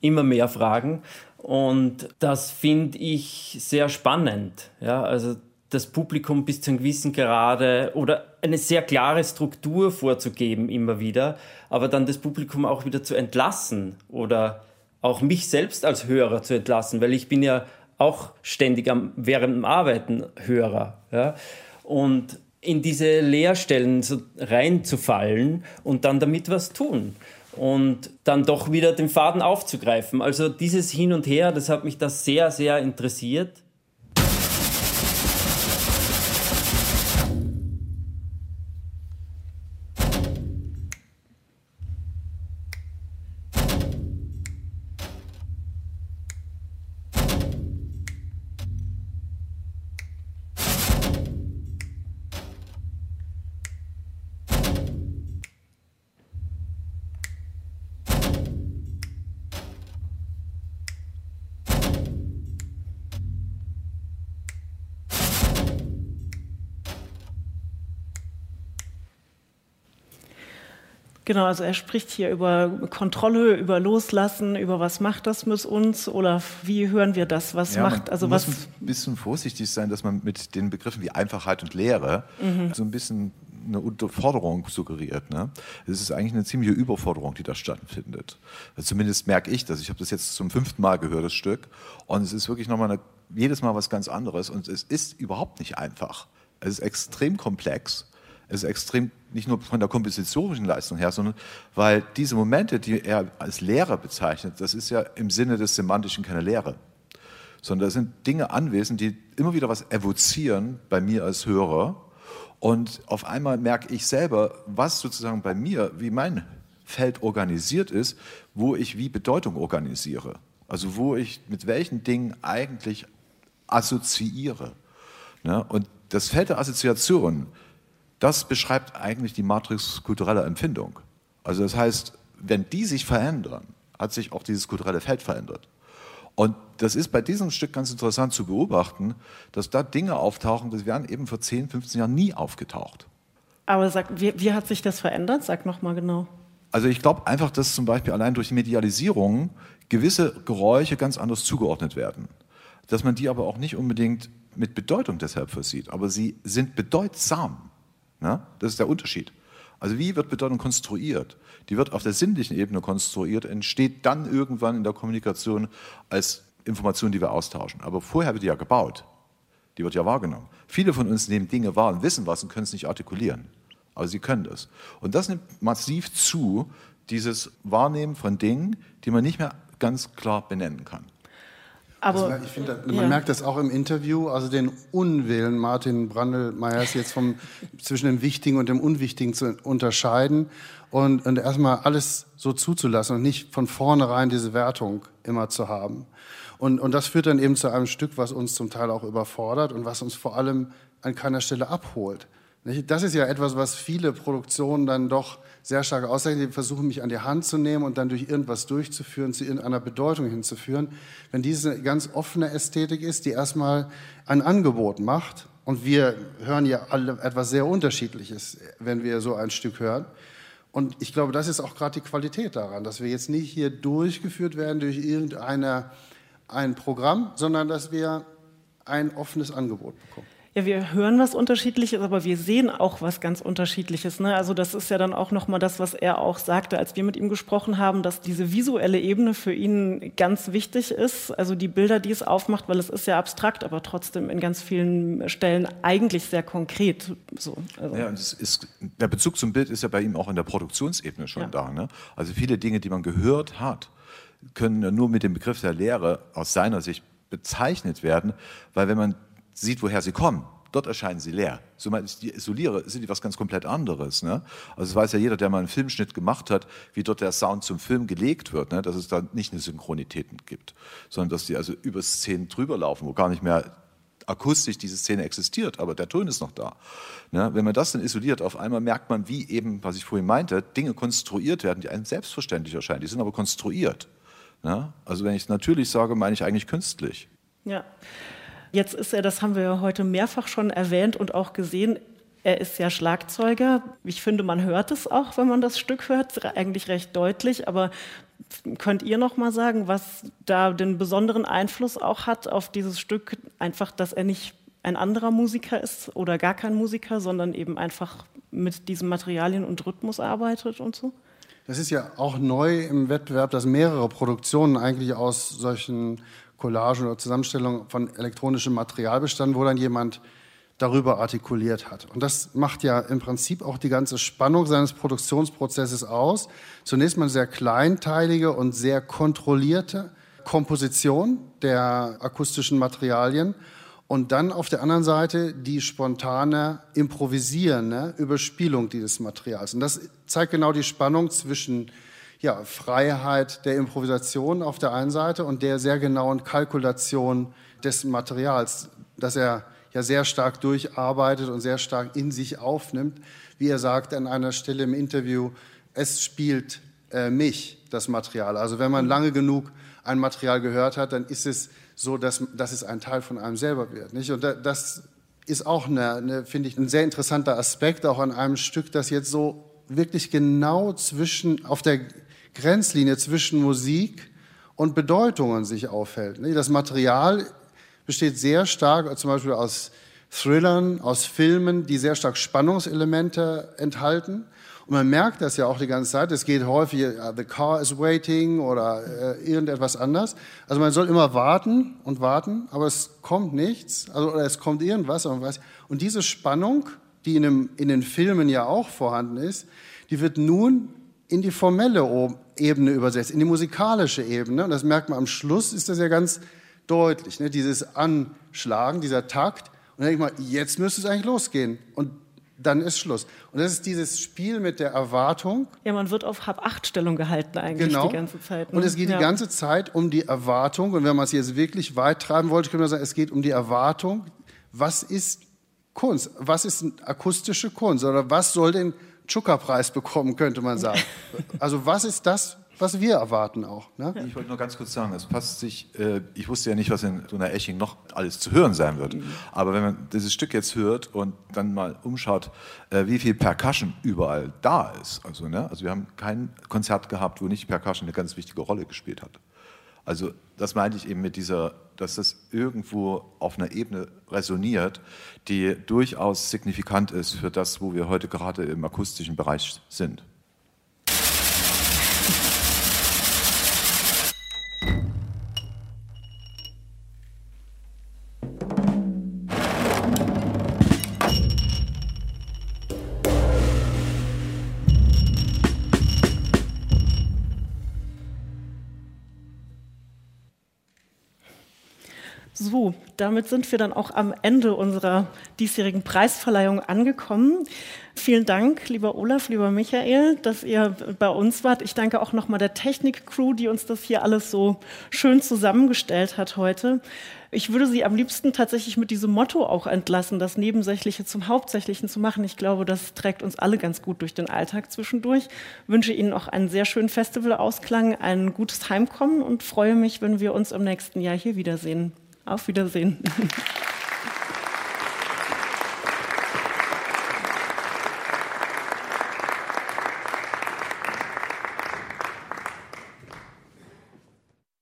immer mehr Fragen. Und das finde ich sehr spannend. Ja, also das Publikum bis zu einem gewissen Grade oder eine sehr klare Struktur vorzugeben immer wieder, aber dann das Publikum auch wieder zu entlassen oder auch mich selbst als Hörer zu entlassen, weil ich bin ja auch ständig am, während dem Arbeiten Hörer. Ja? Und in diese Leerstellen so reinzufallen und dann damit was tun und dann doch wieder den Faden aufzugreifen. Also dieses Hin und Her, das hat mich da sehr, sehr interessiert. Genau, also er spricht hier über Kontrolle, über Loslassen, über was macht das mit uns oder wie hören wir das? Was ja, macht, also muss was. ein bisschen vorsichtig sein, dass man mit den Begriffen wie Einfachheit und Lehre mhm. so ein bisschen eine Unterforderung suggeriert. Ne? Es ist eigentlich eine ziemliche Überforderung, die da stattfindet. Also zumindest merke ich das. Ich habe das jetzt zum fünften Mal gehört, das Stück. Und es ist wirklich nochmal eine, jedes Mal was ganz anderes. Und es ist überhaupt nicht einfach. Es ist extrem komplex ist extrem, nicht nur von der kompositorischen Leistung her, sondern weil diese Momente, die er als Lehre bezeichnet, das ist ja im Sinne des Semantischen keine Lehre, sondern da sind Dinge anwesend, die immer wieder was evozieren bei mir als Hörer. Und auf einmal merke ich selber, was sozusagen bei mir, wie mein Feld organisiert ist, wo ich wie Bedeutung organisiere. Also wo ich mit welchen Dingen eigentlich assoziiere. Ne? Und das Feld der Assoziation, das beschreibt eigentlich die Matrix kultureller Empfindung. Also das heißt, wenn die sich verändern, hat sich auch dieses kulturelle Feld verändert. Und das ist bei diesem Stück ganz interessant zu beobachten, dass da Dinge auftauchen, die wären eben vor 10, 15 Jahren nie aufgetaucht. Aber sag, wie, wie hat sich das verändert? Sag noch mal genau. Also ich glaube einfach, dass zum Beispiel allein durch Medialisierung gewisse Geräusche ganz anders zugeordnet werden. Dass man die aber auch nicht unbedingt mit Bedeutung deshalb versieht, aber sie sind bedeutsam. Ja? Das ist der Unterschied. Also wie wird Bedeutung konstruiert? Die wird auf der sinnlichen Ebene konstruiert, entsteht dann irgendwann in der Kommunikation als Information, die wir austauschen. Aber vorher wird die ja gebaut. Die wird ja wahrgenommen. Viele von uns nehmen Dinge wahr und wissen was und können es nicht artikulieren. Aber sie können das. Und das nimmt massiv zu, dieses Wahrnehmen von Dingen, die man nicht mehr ganz klar benennen kann. Aber also, ich finde, man ja. merkt das auch im Interview, also den Unwillen Martin Brandelmeyers jetzt vom, zwischen dem Wichtigen und dem Unwichtigen zu unterscheiden und, und erstmal alles so zuzulassen und nicht von vornherein diese Wertung immer zu haben. Und, und das führt dann eben zu einem Stück, was uns zum Teil auch überfordert und was uns vor allem an keiner Stelle abholt. Das ist ja etwas, was viele Produktionen dann doch sehr stark auszeichnen. Die versuchen, mich an die Hand zu nehmen und dann durch irgendwas durchzuführen, zu irgendeiner Bedeutung hinzuführen. Wenn diese ganz offene Ästhetik ist, die erstmal ein Angebot macht, und wir hören ja alle etwas sehr Unterschiedliches, wenn wir so ein Stück hören. Und ich glaube, das ist auch gerade die Qualität daran, dass wir jetzt nicht hier durchgeführt werden durch irgendeine, ein Programm, sondern dass wir ein offenes Angebot bekommen. Ja, wir hören was Unterschiedliches, aber wir sehen auch was ganz Unterschiedliches. Ne? Also das ist ja dann auch nochmal das, was er auch sagte, als wir mit ihm gesprochen haben, dass diese visuelle Ebene für ihn ganz wichtig ist. Also die Bilder, die es aufmacht, weil es ist ja abstrakt, aber trotzdem in ganz vielen Stellen eigentlich sehr konkret. So, also. Ja, und ist, der Bezug zum Bild ist ja bei ihm auch in der Produktionsebene schon ja. da. Ne? Also viele Dinge, die man gehört hat, können nur mit dem Begriff der Lehre aus seiner Sicht bezeichnet werden, weil wenn man sieht, woher sie kommen. Dort erscheinen sie leer. Ich die isoliere, sind die was ganz komplett anderes. Ne? Also es weiß ja jeder, der mal einen Filmschnitt gemacht hat, wie dort der Sound zum Film gelegt wird, ne? dass es da nicht eine Synchronität gibt, sondern dass die also über Szenen drüber laufen, wo gar nicht mehr akustisch diese Szene existiert, aber der Ton ist noch da. Ne? Wenn man das dann isoliert, auf einmal merkt man, wie eben, was ich vorhin meinte, Dinge konstruiert werden, die einem selbstverständlich erscheinen. Die sind aber konstruiert. Ne? Also wenn ich natürlich sage, meine ich eigentlich künstlich. Ja. Jetzt ist er, das haben wir heute mehrfach schon erwähnt und auch gesehen, er ist ja Schlagzeuger. Ich finde, man hört es auch, wenn man das Stück hört, eigentlich recht deutlich. Aber könnt ihr noch mal sagen, was da den besonderen Einfluss auch hat auf dieses Stück? Einfach, dass er nicht ein anderer Musiker ist oder gar kein Musiker, sondern eben einfach mit diesen Materialien und Rhythmus arbeitet und so? Das ist ja auch neu im Wettbewerb, dass mehrere Produktionen eigentlich aus solchen Collagen oder Zusammenstellungen von elektronischem Material bestanden, wo dann jemand darüber artikuliert hat. Und das macht ja im Prinzip auch die ganze Spannung seines Produktionsprozesses aus. Zunächst mal sehr kleinteilige und sehr kontrollierte Komposition der akustischen Materialien und dann auf der anderen Seite die spontane, improvisierende Überspielung dieses Materials. Und das zeigt genau die Spannung zwischen ja, Freiheit der Improvisation auf der einen Seite und der sehr genauen Kalkulation des Materials, das er ja sehr stark durcharbeitet und sehr stark in sich aufnimmt. Wie er sagt an einer Stelle im Interview, es spielt äh, mich, das Material. Also wenn man lange genug ein Material gehört hat, dann ist es so, dass, dass es ein Teil von einem selber wird. Nicht? Und das ist auch, eine, eine finde ich, ein sehr interessanter Aspekt auch an einem Stück, das jetzt so wirklich genau zwischen, auf der Grenzlinie zwischen Musik und Bedeutungen sich aufhält. Das Material besteht sehr stark zum Beispiel aus Thrillern, aus Filmen, die sehr stark Spannungselemente enthalten. Und man merkt das ja auch die ganze Zeit. Es geht häufig, uh, the car is waiting oder äh, irgendetwas anders. Also man soll immer warten und warten, aber es kommt nichts. Also oder es kommt irgendwas. Und diese Spannung, die in, dem, in den Filmen ja auch vorhanden ist, die wird nun in die formelle Ebene übersetzt, in die musikalische Ebene. Und das merkt man am Schluss, ist das ja ganz deutlich. Ne? Dieses Anschlagen, dieser Takt. Und dann denke ich mal, jetzt müsste es eigentlich losgehen. Und dann ist Schluss. Und das ist dieses Spiel mit der Erwartung. Ja, man wird auf Hab-Acht-Stellung gehalten eigentlich genau. die ganze Zeit. Ne? Und es geht ja. die ganze Zeit um die Erwartung. Und wenn man es jetzt wirklich weit treiben wollte, könnte man sagen, es geht um die Erwartung. Was ist Kunst? Was ist akustische Kunst? Oder was soll denn Zuckerpreis bekommen, könnte man sagen. Also was ist das, was wir erwarten auch. Ne? Ich wollte nur ganz kurz sagen, es passt sich, äh, ich wusste ja nicht, was in so einer Eching noch alles zu hören sein wird. Mhm. Aber wenn man dieses Stück jetzt hört und dann mal umschaut, äh, wie viel Percussion überall da ist. Also, ne? also wir haben kein Konzert gehabt, wo nicht Percussion eine ganz wichtige Rolle gespielt hat. Also das meinte ich eben mit dieser, dass das irgendwo auf einer Ebene resoniert, die durchaus signifikant ist für das, wo wir heute gerade im akustischen Bereich sind. So, damit sind wir dann auch am Ende unserer diesjährigen Preisverleihung angekommen. Vielen Dank, lieber Olaf, lieber Michael, dass ihr bei uns wart. Ich danke auch nochmal der Technik-Crew, die uns das hier alles so schön zusammengestellt hat heute. Ich würde Sie am liebsten tatsächlich mit diesem Motto auch entlassen, das Nebensächliche zum Hauptsächlichen zu machen. Ich glaube, das trägt uns alle ganz gut durch den Alltag zwischendurch. Ich wünsche Ihnen auch einen sehr schönen Festivalausklang, ein gutes Heimkommen und freue mich, wenn wir uns im nächsten Jahr hier wiedersehen. Auf Wiedersehen.